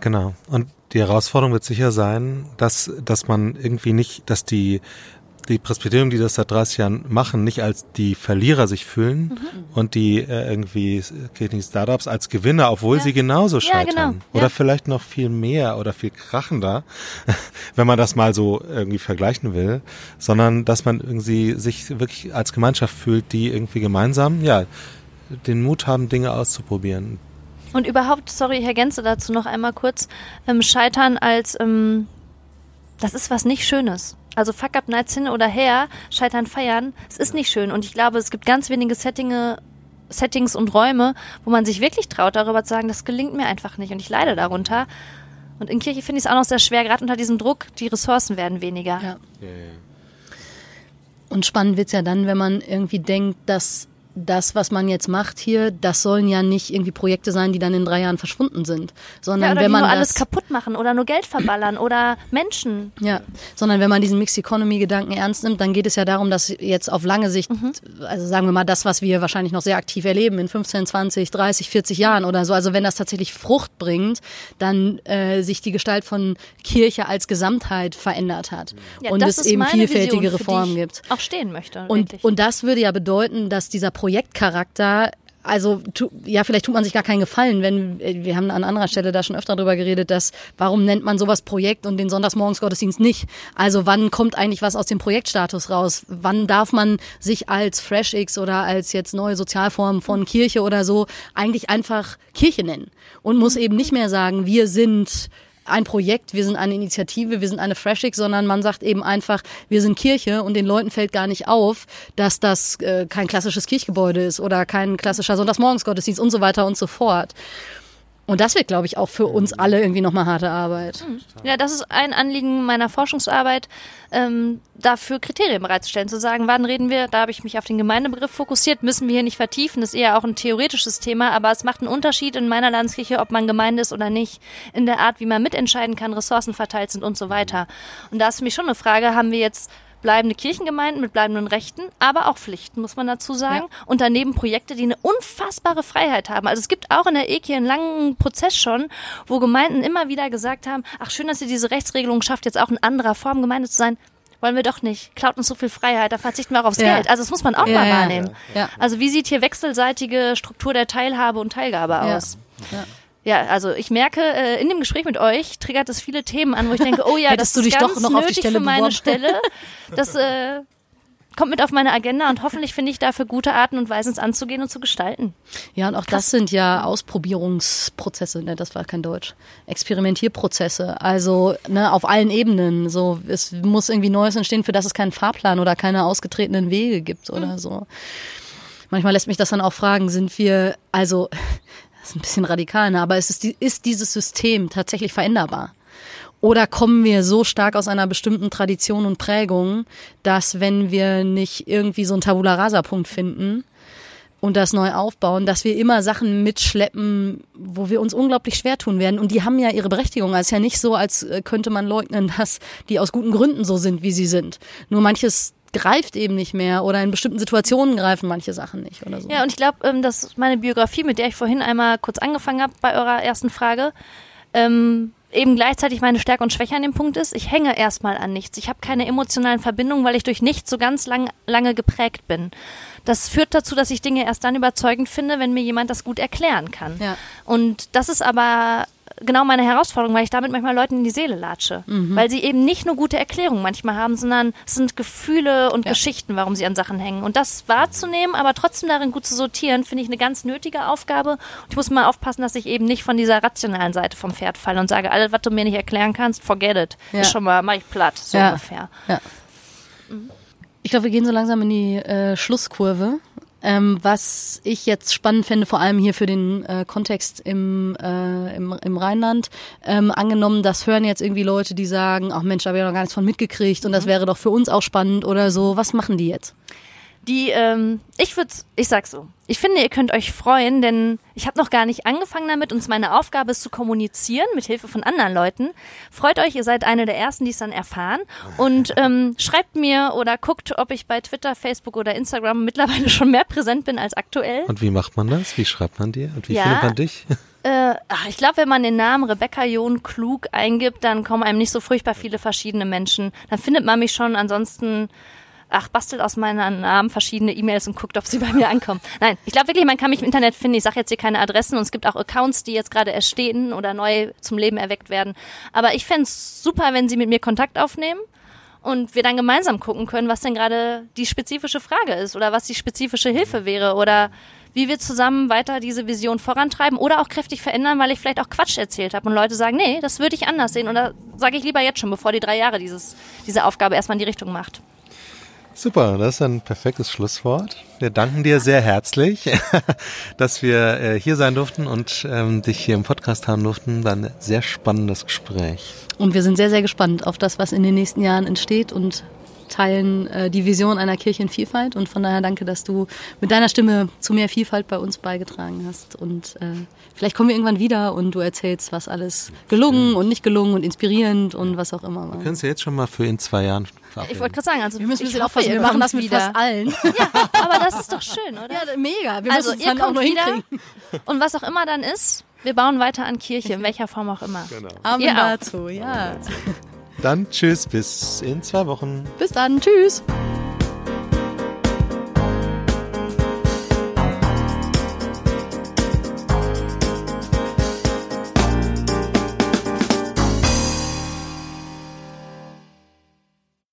Genau. Und die Herausforderung wird sicher sein, dass, dass man irgendwie nicht, dass die, die Presbyterium, die das seit 30 Jahren machen, nicht als die Verlierer sich fühlen
Mhm.
und die äh, irgendwie kirchlichen Startups als Gewinner, obwohl
Ja.
sie genauso
Ja,
scheitern.
genau.
Oder
Ja.
vielleicht noch viel mehr oder viel krachender, (laughs) wenn man das mal so irgendwie vergleichen will, sondern dass man irgendwie sich wirklich als Gemeinschaft fühlt, die irgendwie gemeinsam, ja, den Mut haben, Dinge auszuprobieren.
Und überhaupt, sorry, ich ergänze dazu noch einmal kurz, ähm, Scheitern als, ähm, das ist was nicht Schönes. Also Fuck Up Nights hin oder her, Scheitern feiern, es ist nicht schön. Und ich glaube, es gibt ganz wenige Settinge, Settings und Räume, wo man sich wirklich traut, darüber zu sagen, das gelingt mir einfach nicht und ich leide darunter. Und in Kirche finde ich es auch noch sehr schwer, gerade unter diesem Druck, die Ressourcen werden weniger.
Ja. Und spannend wird's ja dann, wenn man irgendwie denkt, dass das, was man jetzt macht hier, das sollen ja nicht irgendwie Projekte sein, die dann in drei Jahren verschwunden sind,
Ja,
sondern
oder
wenn
die
man
nur
das,
alles kaputt machen oder nur Geld verballern oder Menschen.
Ja, sondern wenn man diesen Mixed Economy Gedanken ernst nimmt, dann geht es ja darum, dass jetzt auf lange Sicht, also sagen wir mal das, was wir wahrscheinlich noch sehr aktiv erleben in 15, 20, 30, 40 Jahren oder so, also wenn das tatsächlich Frucht bringt, dann äh, sich die Gestalt von Kirche als Gesamtheit verändert hat
Ja,
und es eben vielfältige
Vision,
Reformen gibt.
Auch stehen möchte.
Und,
wirklich.
und das würde ja bedeuten, dass dieser Projektcharakter also tu, ja, vielleicht tut man sich gar keinen Gefallen, wenn äh, wir haben an anderer Stelle da schon öfter drüber geredet, dass warum nennt man sowas Projekt und den Sonntagsmorgensgottesdienst nicht? Also wann kommt eigentlich was aus dem Projektstatus raus? Wann darf man sich als FreshX oder als jetzt neue Sozialform von Kirche oder so eigentlich einfach Kirche nennen und muss eben nicht mehr sagen, wir sind ein Projekt, wir sind eine Initiative, wir sind eine Freshix, sondern man sagt eben einfach, wir sind Kirche und den Leuten fällt gar nicht auf, dass das äh, kein klassisches Kirchgebäude ist oder kein klassischer Sonntagsmorgensgottesdienst und so weiter und so fort. Und das wird, glaube ich, auch für uns alle irgendwie nochmal harte Arbeit.
Ja, das ist ein Anliegen meiner Forschungsarbeit, ähm, dafür Kriterien bereitzustellen, zu sagen, wann reden wir, da habe ich mich auf den Gemeindebegriff fokussiert, müssen wir hier nicht vertiefen, das ist eher auch ein theoretisches Thema, aber es macht einen Unterschied in meiner Landeskirche, ob man Gemeinde ist oder nicht, in der Art, wie man mitentscheiden kann, Ressourcen verteilt sind und so weiter. Und da ist für mich schon eine Frage, haben wir jetzt bleibende Kirchengemeinden mit bleibenden Rechten, aber auch Pflichten, muss man dazu sagen.
Ja.
Und daneben Projekte, die eine unfassbare Freiheit haben. Also es gibt auch in der EKI einen langen Prozess schon, wo Gemeinden immer wieder gesagt haben, ach schön, dass ihr diese Rechtsregelung schafft, jetzt auch in anderer Form Gemeinde zu sein. Wollen wir doch nicht. Klaut uns so viel Freiheit, da verzichten wir auch aufs
Ja.
Geld. Also das muss man auch
Ja,
mal wahrnehmen.
Ja.
Also wie sieht hier wechselseitige Struktur der Teilhabe und Teilgabe aus?
Ja.
Also ich merke, äh, in dem Gespräch mit euch triggert es viele Themen an, wo ich denke, oh ja, (laughs) das
du
ist
dich
ganz
doch noch auf die
nötig
Stelle
für meine
beworben.
Stelle. Das äh, kommt mit auf meine Agenda und hoffentlich finde ich dafür gute Arten und Weisen, es anzugehen und zu gestalten.
Ja, und auch das sind ja Ausprobierungsprozesse, ne, das war kein Deutsch. Experimentierprozesse, also ne, auf allen Ebenen. So, es muss irgendwie Neues entstehen, für das es keinen Fahrplan oder keine ausgetretenen Wege gibt oder so. Manchmal lässt mich das dann auch fragen, sind wir, also, ist ein bisschen radikal, ne, aber ist, die, ist dieses System tatsächlich veränderbar? Oder kommen wir so stark aus einer bestimmten Tradition und Prägung, dass wenn wir nicht irgendwie so einen Tabula Rasa-Punkt finden, und das neu aufbauen, dass wir immer Sachen mitschleppen, wo wir uns unglaublich schwer tun werden. Und die haben ja ihre Berechtigung. Es ist ja nicht so, als äh, könnte man leugnen, (laughs) dass die aus guten Gründen so sind, wie sie sind. Nur manches greift eben nicht mehr oder in bestimmten Situationen greifen manche Sachen nicht oder so.
Ja, und ich glaube, ähm, dass meine Biografie, mit der ich vorhin einmal kurz angefangen habe bei eurer ersten Frage, ähm, eben gleichzeitig meine Stärke und Schwäche an dem Punkt ist, ich hänge erstmal an nichts. Ich habe keine emotionalen Verbindungen, weil ich durch nichts so ganz lang, lange geprägt bin. Das führt dazu, dass ich Dinge erst dann überzeugend finde, wenn mir jemand das gut erklären kann.
Ja.
Und das ist aber genau meine Herausforderung, weil ich damit manchmal Leuten in die Seele latsche.
Mhm.
Weil sie eben nicht nur gute Erklärungen manchmal haben, sondern es sind Gefühle und
Ja.
Geschichten, warum sie an Sachen hängen. Und das wahrzunehmen, aber trotzdem darin gut zu sortieren, finde ich eine ganz nötige Aufgabe. Und ich muss mal aufpassen, dass ich eben nicht von dieser rationalen Seite vom Pferd falle und sage, alles, was du mir nicht erklären kannst, forget it.
Ja.
Ist schon mal, mach ich platt, so
Ja.
ungefähr.
Ja. Ich glaube, wir gehen so langsam in die äh, Schlusskurve. Ähm, was ich jetzt spannend fände, vor allem hier für den äh, Kontext im, äh, im, im Rheinland, ähm, angenommen, das hören jetzt irgendwie Leute, die sagen, ach Mensch, da habe ich noch gar nichts von mitgekriegt und das wäre doch für uns auch spannend oder so. Was machen die jetzt?
Die, ähm, ich würde, ich sag so, ich finde, ihr könnt euch freuen, denn ich habe noch gar nicht angefangen damit und meine Aufgabe ist zu kommunizieren mit Hilfe von anderen Leuten. Freut euch, ihr seid eine der ersten, die es dann erfahren und ähm, schreibt mir oder guckt, ob ich bei Twitter, Facebook oder Instagram mittlerweile schon mehr präsent bin als aktuell.
Und wie macht man das? Wie schreibt man dir? Und wie
Ja.
findet man dich? (laughs)
Äh, ach, ich glaube, wenn man den Namen Rebecca John Klug eingibt, dann kommen einem nicht so furchtbar viele verschiedene Menschen. Dann findet man mich schon. Ansonsten, ach, bastelt aus meinen Namen verschiedene E-Mails und guckt, ob sie bei mir ankommen. Nein, ich glaube wirklich, man kann mich im Internet finden. Ich sage jetzt hier keine Adressen und es gibt auch Accounts, die jetzt gerade erstehen oder neu zum Leben erweckt werden. Aber ich fänd's super, wenn sie mit mir Kontakt aufnehmen und wir dann gemeinsam gucken können, was denn gerade die spezifische Frage ist oder was die spezifische Hilfe wäre oder wie wir zusammen weiter diese Vision vorantreiben oder auch kräftig verändern, weil ich vielleicht auch Quatsch erzählt habe und Leute sagen, nee, das würde ich anders sehen oder sage ich lieber jetzt schon, bevor die drei Jahre dieses, diese Aufgabe erstmal in die Richtung macht.
Super, das ist ein perfektes Schlusswort. Wir danken dir sehr herzlich, (laughs) dass wir äh, hier sein durften und ähm, dich hier im Podcast haben durften. War ein sehr spannendes Gespräch.
Und wir sind sehr, sehr gespannt auf das, was in den nächsten Jahren entsteht und teilen äh, die Vision einer Kirche in Vielfalt. Und von daher danke, dass du mit deiner Stimme zu mehr Vielfalt bei uns beigetragen hast. Und äh, vielleicht kommen wir irgendwann wieder und du erzählst, was alles gelungen und nicht gelungen und inspirierend und was auch immer war.
Können Sie jetzt schon mal für in zwei Jahren
Ich
verabreden?
wollte gerade sagen, also
Wir müssen ein
ich
bisschen
hoffe,
aufpassen, wir machen das mit
wieder.
fast allen. (laughs)
Aber das ist doch schön, oder?
Ja, mega. Wir
also
müssen es
ihr
dann auch
kommt
noch
wieder
hinkriegen.
und was auch immer dann ist, wir bauen weiter an Kirche, in welcher Form auch immer.
Amen
Ihr auch.
dazu, ja.
Dann tschüss, bis in zwei Wochen.
Bis dann, tschüss.